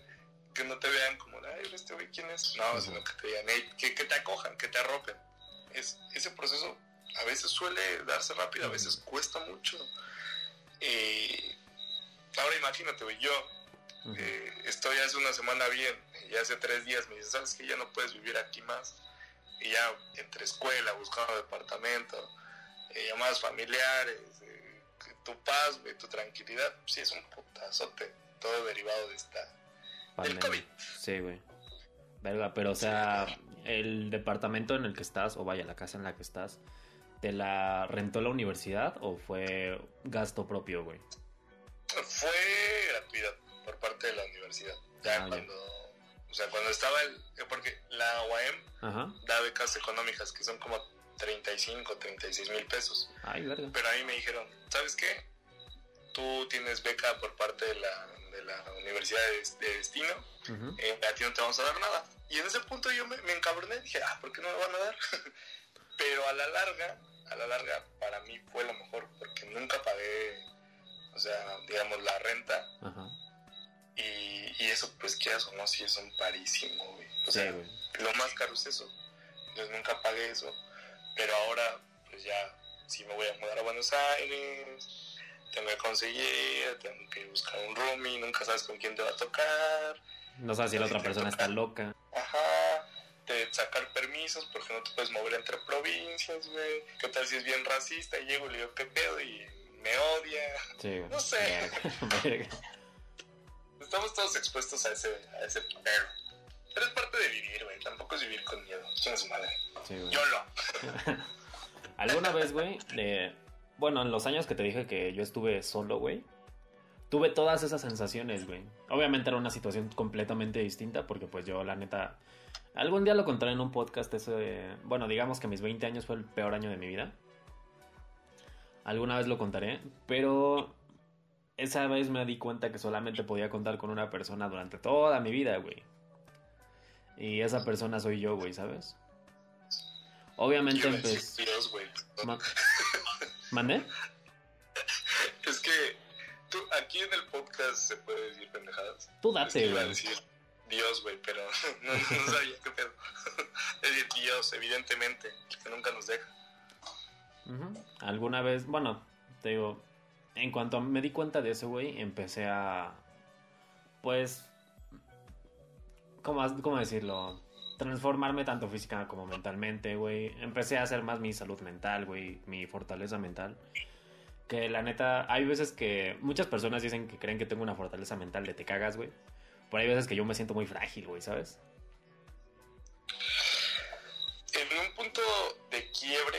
Speaker 2: que no te vean como, ay, este güey, ¿quién es? No, sino que te digan, que, que, te acojan, que te arropen. Es, ese proceso a veces suele darse rápido, a veces cuesta mucho. Y ahora imagínate, güey, yo eh, estoy hace una semana bien y hace tres días me dicen, ¿sabes que Ya no puedes vivir aquí más. Y ya entre escuela, buscando departamento, eh, llamadas familiares, eh, tu paz, güey, tu tranquilidad, sí es un putazote, todo derivado de esta
Speaker 1: Sí, güey. Verga, pero o sea, el departamento en el que estás, o vaya, la casa en la que estás, ¿te la rentó la universidad o fue gasto propio, güey?
Speaker 2: Fue gratuidad por parte de la universidad. Ya ah, cuando, o sea, cuando estaba el, porque la UAM da becas económicas que son como 35, 36 mil pesos.
Speaker 1: Ay, verga.
Speaker 2: Pero a mí me dijeron, ¿sabes qué? Tú tienes beca por parte de la de la Universidad de, Destino, eh, a ti no te vamos a dar nada. Y en ese punto yo me, me encabroné, dije, ah, ¿por qué no me van a dar? Pero a la larga, a la larga, para mí fue lo mejor, porque nunca pagué, o sea, digamos, la renta. Y, y, eso, pues, ¿qué o no? Sí, es un parísimo, güey. O sea, lo más caro es eso. Yo nunca pagué eso. Pero ahora, pues ya, si me voy a mudar a Buenos Aires, tengo que conseguir, tengo que buscar un roomie, nunca sabes con quién te va a tocar.
Speaker 1: No sabes si la otra persona está loca.
Speaker 2: Ajá, de sacar permisos porque no te puedes mover entre provincias, güey. ¿Qué tal si es bien racista y llego y le digo qué pedo y me odia?
Speaker 1: Sí,
Speaker 2: no sé. Estamos todos expuestos a ese, a ese pero. Pero es parte de vivir, güey. Tampoco es vivir con miedo. Chinga su madre. Sí, Yo lo.
Speaker 1: ¿Alguna vez, güey, bueno, en los años que te dije que yo estuve solo, güey, tuve todas esas sensaciones, güey. Obviamente era una situación completamente distinta porque pues yo, la neta, algún día lo contaré en un podcast, ese, bueno, digamos que mis 20 años fue el peor año de mi vida. Alguna vez lo contaré, pero esa vez me di cuenta que solamente podía contar con una persona durante toda mi vida, güey. Y esa persona soy yo, güey, ¿sabes? Obviamente empecé... ¿Mande?
Speaker 2: Es que tú, aquí en el podcast se puede decir pendejadas.
Speaker 1: Tú date, güey.
Speaker 2: decir Dios, güey, pero no, no sabía qué pedo. Es decir, Dios, evidentemente, que nunca nos deja.
Speaker 1: Alguna vez, bueno, te digo, en cuanto me di cuenta de eso, güey, empecé a, pues, ¿cómo, cómo decirlo? transformarme tanto física como mentalmente, güey. Empecé a hacer más mi salud mental, güey, mi fortaleza mental. Que la neta, hay veces que muchas personas dicen que creen que tengo una fortaleza mental de te cagas, güey. ahí hay veces que yo me siento muy frágil, güey, ¿sabes?
Speaker 2: En un punto de quiebre,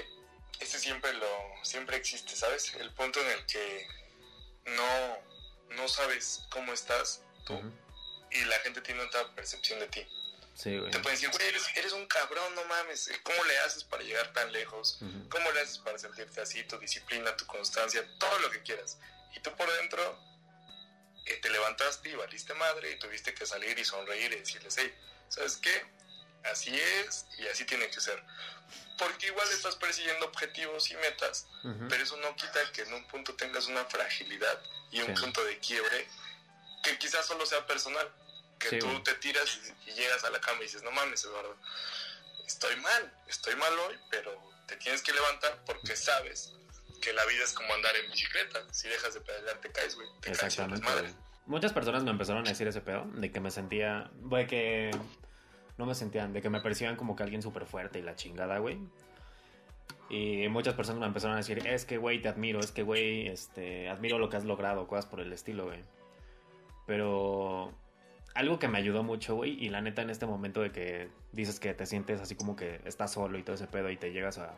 Speaker 2: siempre lo siempre existe, ¿sabes? El punto en el que no, no sabes cómo estás tú y la gente tiene otra percepción de ti.
Speaker 1: Sí, güey.
Speaker 2: Te pueden decir, güey, eres, eres un cabrón, no mames, ¿cómo le haces para llegar tan lejos? ¿Cómo le haces para sentirte así? Tu disciplina, tu constancia, todo lo que quieras. Y tú por dentro eh, te levantaste y valiste madre y tuviste que salir y sonreír y decirles, hey, ¿sabes qué? Así es y así tiene que ser. Porque igual estás persiguiendo objetivos y metas,
Speaker 1: Ujú.
Speaker 2: pero eso no quita que en un punto tengas una fragilidad y un
Speaker 1: Sí.
Speaker 2: punto de quiebre que quizás solo sea personal. Que
Speaker 1: Sí,
Speaker 2: tú
Speaker 1: güey.
Speaker 2: te tiras y, y llegas a la cama y dices, no mames, Eduardo, estoy mal, estoy mal hoy, pero te tienes que levantar porque sabes que la vida es como andar en bicicleta. Si dejas de pedalear, te caes, güey. Te caes
Speaker 1: Exactamente.
Speaker 2: vales madre.
Speaker 1: güey. Muchas personas me empezaron a decir ese pedo, de que me sentía, de que no me sentían, de que me percibían como que alguien súper fuerte y la chingada, güey. Y muchas personas me empezaron a decir, es que, güey, te admiro, es que, güey, este, admiro lo que has logrado, cosas por el estilo, güey. Pero algo que me ayudó mucho, güey, y la neta en este momento de que dices que te sientes así como que estás solo y todo ese pedo y te llegas a...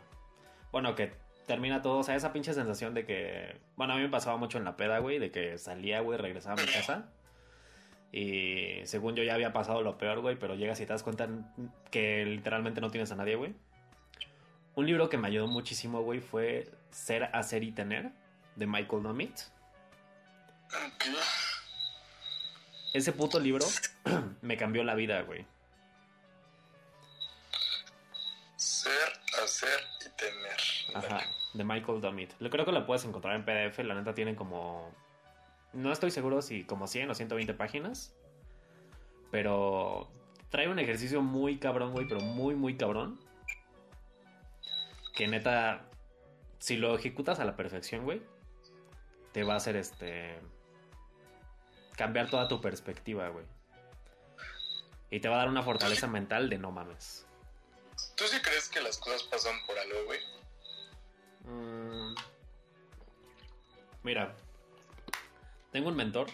Speaker 1: Bueno, que termina todo, o sea, esa pinche sensación de que... Bueno, a mí me pasaba mucho en la peda, güey, de que salía, güey, regresaba a mi casa. Y según yo ya había pasado lo peor, güey, pero llegas y te das cuenta que literalmente no tienes a nadie, güey. Un libro que me ayudó muchísimo, güey, fue Ser, Hacer y Tener, de Michael Nomit. Ese puto libro me cambió la vida, güey.
Speaker 2: Ser, hacer y tener.
Speaker 1: Ajá, de Michael Domit. Creo que lo puedes encontrar en PDF, la neta tienen como... No estoy seguro si como 100 o 120 páginas, pero trae un ejercicio muy cabrón, güey, pero muy, muy cabrón. Que neta, si lo ejecutas a la perfección, güey, te va a hacer este... cambiar toda tu perspectiva, güey. Y te va a dar una fortaleza mental de no mames.
Speaker 2: ¿Tú sí crees que las cosas pasan por algo, güey?
Speaker 1: Mm. Mira, tengo un mentor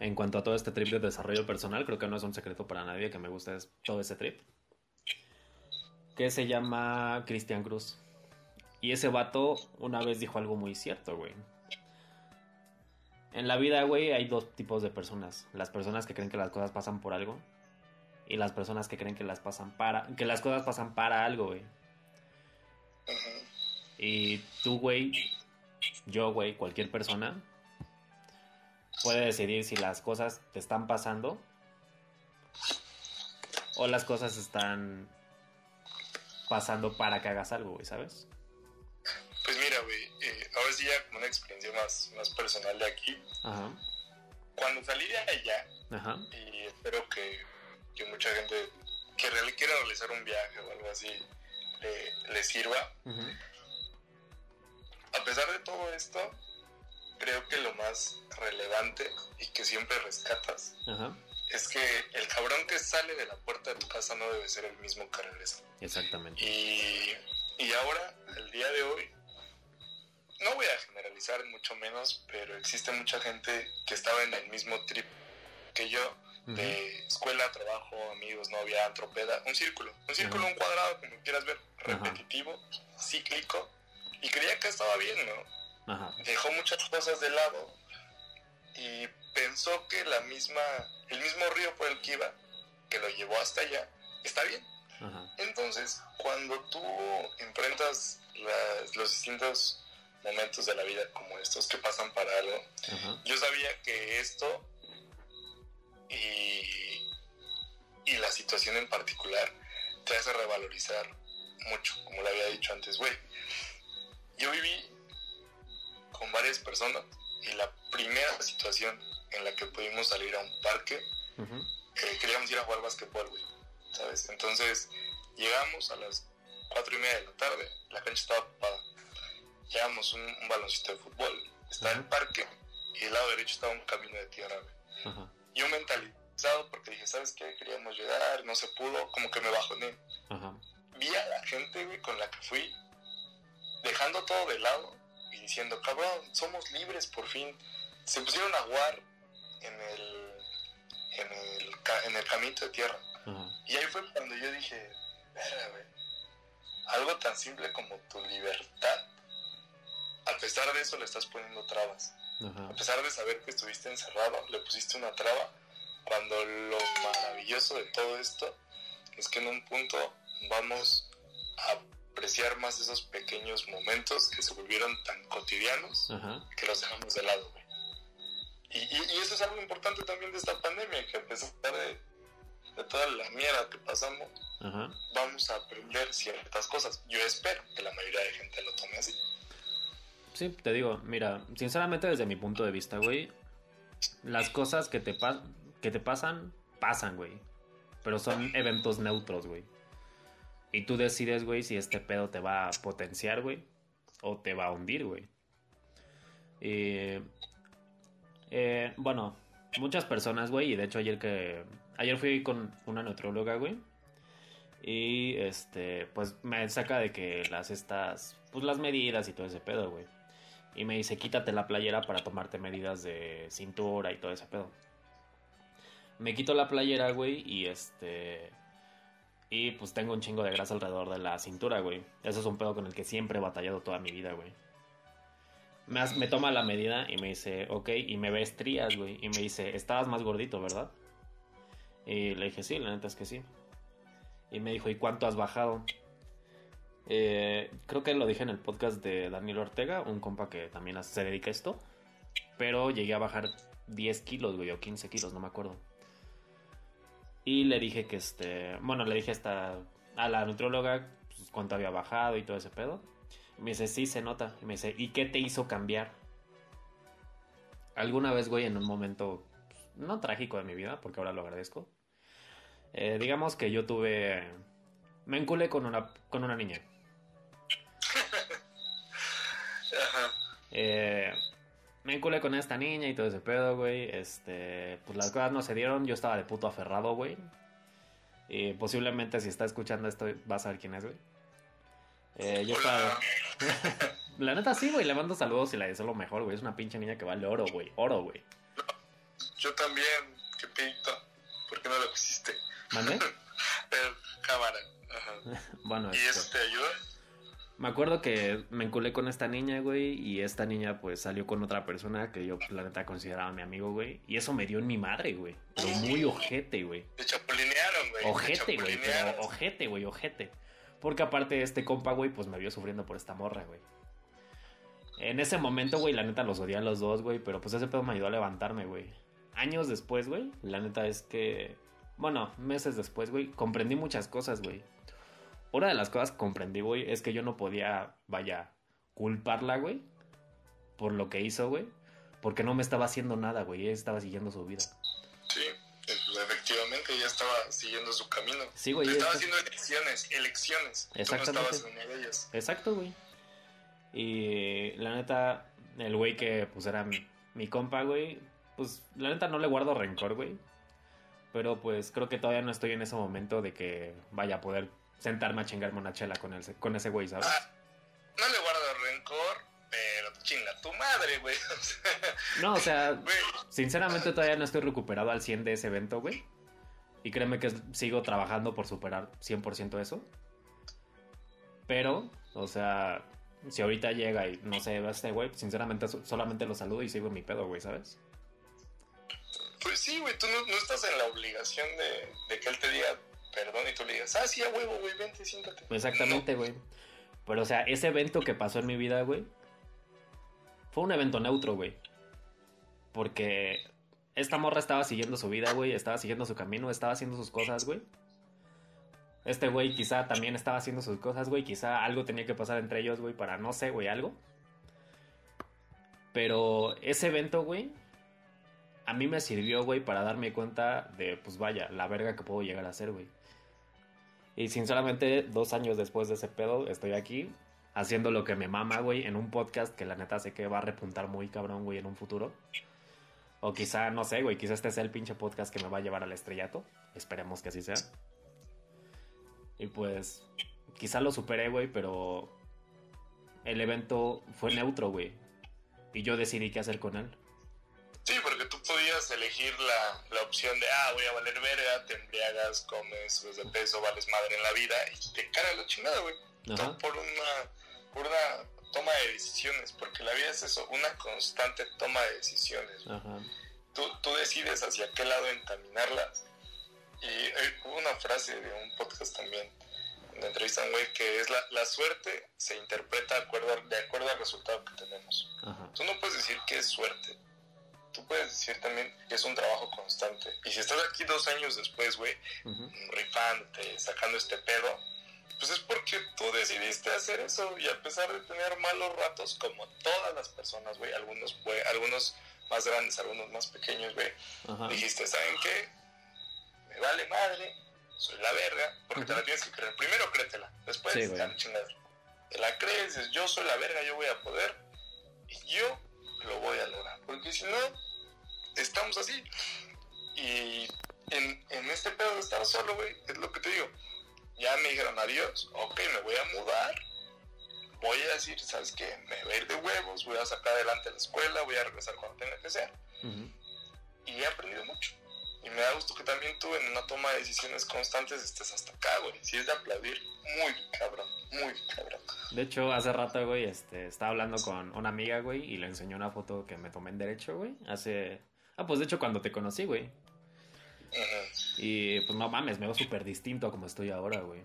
Speaker 1: en cuanto a todo este trip de desarrollo personal. Creo que no es un secreto para nadie que me gusta es- todo ese trip. Que se llama Cristian Cruz. Y ese vato una vez dijo algo muy cierto, güey. En la vida, güey, hay dos tipos de personas. Las personas que creen que las cosas pasan por algo. Y las personas que creen que las pasan para. que las cosas pasan para algo, güey. Y tú, güey, yo, güey, cualquier persona puede decidir si las cosas te están pasando o las cosas están pasando para que hagas algo, güey, ¿sabes?
Speaker 2: Pues mira, güey, eh, ahora sí ya como una experiencia más, más personal de aquí.
Speaker 1: Ajá,
Speaker 2: Cuando salí de allá,
Speaker 1: ajá,
Speaker 2: y espero que, que mucha gente que real- quiera realizar un viaje o algo así le, le sirva. A pesar de todo esto, creo que lo más relevante y que siempre rescatas
Speaker 1: ajá,
Speaker 2: es que el cabrón que sale de la puerta de tu casa no debe ser el mismo que regresa.
Speaker 1: exactamente.
Speaker 2: Y, y ahora, el día de hoy, no voy a generalizar mucho menos, pero existe mucha gente que estaba en el mismo trip que yo, de escuela, trabajo, amigos, novia, antropeda, un círculo, un círculo, un cuadrado, como quieras ver, repetitivo, cíclico, y creía que estaba bien, ¿no?
Speaker 1: Ajá,
Speaker 2: Dejó muchas cosas de lado y pensó que la misma, el mismo río por el que iba, que lo llevó hasta allá, está bien.
Speaker 1: ajá,
Speaker 2: Entonces, cuando tú enfrentas las- los distintos momentos de la vida como estos que pasan para algo,
Speaker 1: ajá,
Speaker 2: yo sabía que esto y, y la situación en particular te hace revalorizar mucho, como le había dicho antes, güey. Yo viví con varias personas y la primera situación en la que pudimos salir a un parque
Speaker 1: ujú,
Speaker 2: eh, queríamos ir a jugar basquetbol, güey, ¿sabes? Entonces llegamos a las cuatro y media de la tarde, la cancha estaba ocupada. Llevamos un, un baloncito de fútbol, está el
Speaker 1: Ujú.
Speaker 2: parque y del lado derecho estaba un camino de tierra, güey.
Speaker 1: ajá,
Speaker 2: Yo mentalizado porque dije, ¿sabes qué? Queríamos llegar, no se pudo, como que me bajoné. Vi a la gente, güey, con la que fui, dejando todo de lado y diciendo, cabrón, somos libres por fin. Se pusieron a jugar en el, en el, en el caminito de tierra.
Speaker 1: Ajá.
Speaker 2: Y ahí fue cuando yo dije, güey, algo tan simple como tu libertad, a pesar de eso le estás poniendo trabas.
Speaker 1: Ajá.
Speaker 2: A pesar de saber que estuviste encerrado, le pusiste una traba, cuando lo maravilloso de todo esto es que en un punto vamos a apreciar más esos pequeños momentos que se volvieron tan cotidianos
Speaker 1: Ajá.
Speaker 2: que los dejamos de lado, güey. Y, y- y eso es algo importante también de esta pandemia, que a pesar de, de toda la mierda que pasamos,
Speaker 1: Ajá.
Speaker 2: vamos a aprender ciertas cosas. Yo espero que la mayoría de gente lo tome así.
Speaker 1: Sí, te digo, mira, sinceramente desde mi punto de vista, güey, las cosas que te, que te pasan, pasan, güey. Pero son eventos neutros, güey. Y tú decides, güey, si este pedo te va a potenciar, güey, o te va a hundir, güey. Y, eh, bueno, muchas personas, güey, y de hecho ayer que... Ayer fui con una nutrióloga, güey. Y este, pues me saca de que las estas, pues las medidas y todo ese pedo, güey. Y me dice, quítate la playera para tomarte medidas de cintura y todo ese pedo. Me quito la playera, güey, y este... Y pues tengo un chingo de grasa alrededor de la cintura, güey. Eso es un pedo con el que siempre he batallado toda mi vida, güey. Me, me toma la medida y me dice, ok, y me ve estrías, güey. Y me dice, estabas más gordito, ¿verdad? Y le dije, sí, la neta es que sí. Y me dijo, ¿y cuánto has bajado? Eh, creo que lo dije en el podcast de Daniel Ortega, un compa que también se dedica a esto. Pero llegué a bajar 10 kilos, güey, o 15 kilos, no me acuerdo. Y le dije que este. Bueno, le dije hasta a la nutrióloga pues, cuánto había bajado y todo ese pedo. Y me dice, sí, se nota. Y me dice, ¿y qué te hizo cambiar? Alguna vez, güey, en un momento pues, no trágico de mi vida, porque ahora lo agradezco. eh, digamos que yo tuve. Me enculé con una, con una niña.
Speaker 2: Ajá.
Speaker 1: Eh, me enculé con esta niña y todo ese pedo, güey. Este, pues las cosas no se dieron. Yo estaba de puto aferrado, güey. Y posiblemente si está escuchando esto, vas a saber quién es, güey. Eh, yo estaba. La neta sí, güey. Le mando saludos y le deseo lo mejor, güey. Es una pinche niña que vale oro, güey. Oro, güey.
Speaker 2: Yo también, qué pito. ¿Por qué no lo pusiste?
Speaker 1: ¿Mande?
Speaker 2: Cámara. Ajá.
Speaker 1: Bueno,
Speaker 2: ¿Y
Speaker 1: este,
Speaker 2: eso te ayuda?
Speaker 1: Me acuerdo que me enculé con esta niña, güey. Y esta niña, pues salió con otra persona que yo, la neta, consideraba mi amigo, güey. Y eso me dio en mi madre, güey. Pero muy ojete, güey.
Speaker 2: Te chapulinearon, güey. te
Speaker 1: Ojete, güey, pero ojete, güey, ojete. Porque aparte este compa, güey, pues me vio sufriendo por esta morra, güey. En ese momento, güey, la neta los odié a los dos, güey, pero pues ese pedo me ayudó a levantarme, güey. Años después, güey, la neta es que, bueno, meses después, güey, comprendí muchas cosas, güey. Una de las cosas que comprendí, güey, es que yo no podía, vaya, culparla, güey, por lo que hizo, güey, porque no me estaba haciendo nada, güey, ella estaba siguiendo su vida.
Speaker 2: Sí, efectivamente, ella estaba siguiendo su camino.
Speaker 1: Sí, güey,
Speaker 2: Estaba haciendo elecciones, elecciones. Tú no
Speaker 1: Exactamente.
Speaker 2: estabas en una de ellas.
Speaker 1: Exacto, güey. Y la neta, el güey que pues era mi, mi compa, güey, pues la neta no le guardo rencor, güey. Pero pues creo que todavía no estoy en ese momento de que vaya a poder sentarme a chingarme una chela con, el, con ese güey, ¿sabes?
Speaker 2: Ah, no le guardo rencor, pero chinga tu madre, güey. O sea,
Speaker 1: No, o sea, sinceramente todavía no estoy recuperado al 100 de ese evento, güey. Y créeme que sigo trabajando por superar 100% eso. Pero, o sea, si ahorita llega y no sé, va este güey, sinceramente so- solamente lo saludo y sigo en mi pedo, güey, ¿sabes?
Speaker 2: pues sí, güey, tú no, no estás en la obligación de, de que él te diga perdón y tú le digas, ah, sí, a huevo, güey, vente, siéntate.
Speaker 1: Exactamente, güey. Pero, o sea, ese evento que pasó en mi vida, güey, fue un evento neutro, güey. Porque esta morra estaba siguiendo su vida, güey, estaba siguiendo su camino, estaba haciendo sus cosas, güey. Este güey quizá también estaba haciendo sus cosas, güey. Quizá algo tenía que pasar entre ellos, güey, para no sé, güey, algo. Pero ese evento, güey, a mí me sirvió, güey, para darme cuenta de, pues vaya, la verga que puedo llegar a ser, güey. Y sinceramente, dos años después de ese pedo, estoy aquí haciendo lo que me mama, güey, en un podcast que la neta sé que va a repuntar muy cabrón, güey, en un futuro. O quizá, no sé, güey, quizá este sea el pinche podcast que me va a llevar al estrellato. Esperemos que así sea. Y pues, quizá lo superé, güey, pero el evento fue neutro, güey. Y yo decidí qué hacer con él.
Speaker 2: Sí, porque tú podías elegir la, la opción de, ah, voy a valer verga, te embriagas, comes, subes de peso, vales madre en la vida y te carga la chingada, güey. Todo por una, por una toma de decisiones, porque la vida es eso, una constante toma de decisiones. Tú, tú decides hacia qué lado encaminarlas. Y eh, hubo una frase de un podcast también, donde entrevistan, güey, que es la, la suerte se interpreta de acuerdo, de acuerdo al resultado que tenemos. Tú no puedes decir que es suerte tú puedes decir también que es un trabajo constante. Y si estás aquí dos años después, güey, rifándote, sacando este pedo, pues es porque tú decidiste hacer eso. Y a pesar de tener malos ratos, como todas las personas, güey, algunos, algunos más grandes, algunos más pequeños, güey, dijiste, ¿saben qué? Me vale madre, soy la verga, porque te la tienes que creer. Primero créetela, después sí, Te la crees, dices, yo soy la verga, yo voy a poder, y yo lo voy a lograr. Porque si no, estamos así. Y en, en este pedo de estar solo, güey, es lo que te digo. Ya me dijeron adiós, ok, me voy a mudar. Voy a decir, ¿sabes qué? Me voy a ir de huevos, voy a sacar adelante la escuela, voy a regresar cuando tenga que ser. Y he aprendido mucho. Y me da gusto que también tú en una toma de decisiones constantes estés hasta acá, güey. Si es de aplaudir, muy cabrón, muy cabrón.
Speaker 1: De hecho, hace rato, güey, este, estaba hablando con una amiga, güey, y le enseñó una foto que me tomé en derecho, güey. Hace... Ah, pues de hecho cuando te conocí, güey. Y pues no mames, me veo súper distinto a como estoy ahora, güey.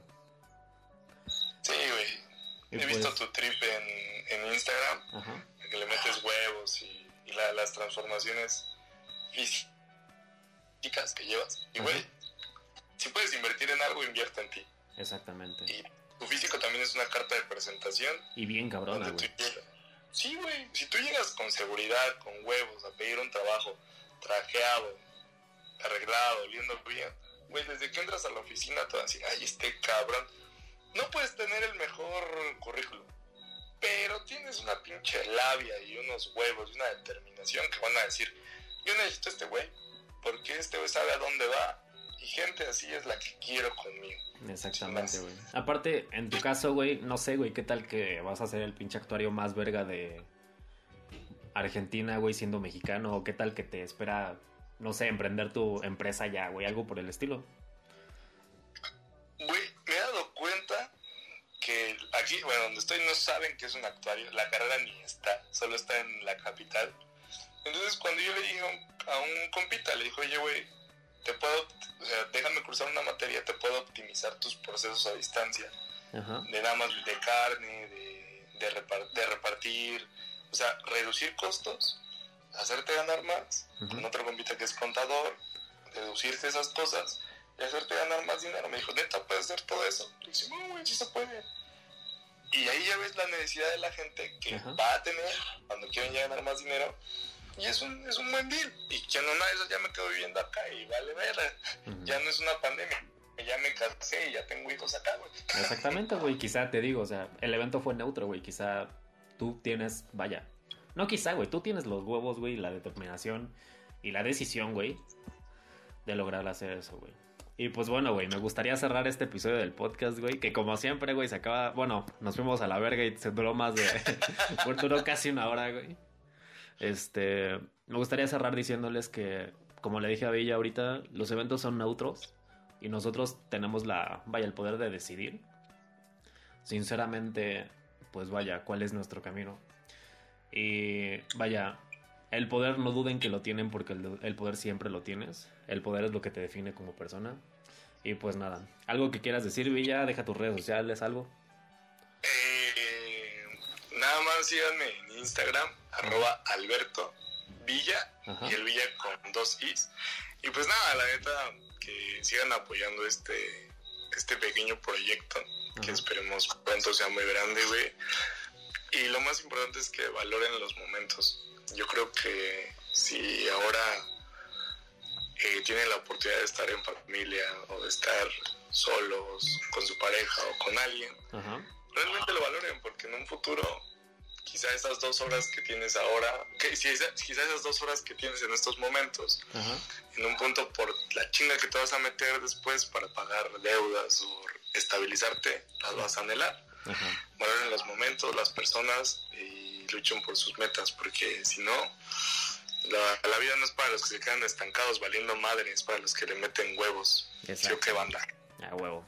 Speaker 2: Sí, güey. He visto pues tu trip en, en Instagram, Ajá. que le metes huevos y, y las transformaciones físicas que llevas. Y, güey, si puedes invertir en algo, invierte en ti.
Speaker 1: Exactamente.
Speaker 2: Y tu físico también es una carta de presentación.
Speaker 1: Y bien cabrona, güey.
Speaker 2: Sí, güey. Si tú llegas con seguridad, con huevos, a pedir un trabajo, trajeado, arreglado, oliendo bien, güey, desde que entras a la oficina, te así, ay, este cabrón. No puedes tener el mejor currículum, pero tienes una pinche labia y unos huevos y una determinación que van a decir, yo necesito este güey porque este sabe a dónde va y gente así es la que quiero conmigo.
Speaker 1: Exactamente, güey. Aparte, en tu caso, güey, no sé, güey, qué tal que vas a ser el pinche actuario más verga de Argentina, güey, siendo mexicano, o qué tal que te espera, no sé, emprender tu empresa ya, güey, algo por el estilo.
Speaker 2: Güey, me he dado cuenta que aquí, bueno, donde estoy no saben que es un actuario, la carrera ni está, solo está en la capital. Entonces, cuando yo le dije a un compita, le dijo, oye, güey, te puedo, o sea, déjame cruzar una materia, te puedo optimizar tus procesos a distancia. De nada más de carne, de, de, repartir, o sea, reducir costos, hacerte ganar más, con otro compita que es contador, reducirte esas cosas y hacerte ganar más dinero. Me dijo, neta, ¿puedes hacer todo eso? Y dije, no, güey, sí se puede. Y ahí ya ves la necesidad de la gente que va a tener cuando quieren ya ganar más dinero y es un, es un buen deal. Y que en una de esas ya me quedo viviendo acá y vale ver. Ya no es una pandemia. Ya me casé y ya tengo hijos acá, güey.
Speaker 1: Exactamente, güey. Quizá te digo, o sea, el evento fue neutro, güey. Quizá tú tienes, vaya. No quizá, güey. Tú tienes los huevos, güey, la determinación y la decisión, güey, de lograr hacer eso, güey. Y pues bueno, güey, me gustaría cerrar este episodio del podcast, güey, que como siempre, güey, se acaba, bueno, nos fuimos a la verga y se duró más de, duró casi una hora, güey. Este, me gustaría cerrar diciéndoles que, como le dije a Villa ahorita, los eventos son neutros y nosotros tenemos la, vaya, el poder de decidir. Sinceramente, pues vaya, cuál es nuestro camino. Y vaya, el poder no duden que lo tienen porque el, poder siempre lo tienes. El poder es lo que te define como persona. Y pues nada, algo que quieras decir, Villa, deja tus redes sociales, algo.
Speaker 2: Nada más síganme en Instagram, arroba Alberto Villa y el Villa con dos Is. Y pues nada, la neta, que sigan apoyando este, este pequeño proyecto, que esperemos pronto sea muy grande, güey. Y lo más importante es que valoren los momentos. Yo creo que si ahora eh, tienen la oportunidad de estar en familia o de estar solos con su pareja o con alguien, realmente lo valoren porque en un futuro quizá esas dos horas que tienes ahora, que, quizá esas dos horas que tienes en estos momentos, en un punto por la chinga que te vas a meter después para pagar deudas o estabilizarte, las vas a anhelar. Valoren los momentos, las personas y luchen por sus metas, porque si no, La, la, vida no es para los que se quedan estancados valiendo madre, es para los que le meten huevos. Exacto. qué banda.
Speaker 1: A huevo.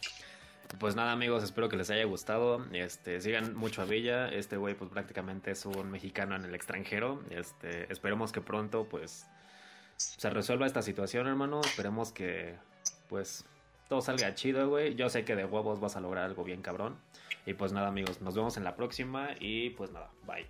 Speaker 1: Pues nada amigos, espero que les haya gustado. Este, sigan mucho a Villa. Este güey pues prácticamente es un mexicano en el extranjero. Este, esperemos que pronto pues se resuelva esta situación, hermano. Esperemos que pues todo salga chido, güey. Yo sé que de huevos vas a lograr algo bien cabrón. Y pues nada amigos, nos vemos en la próxima y pues nada, bye.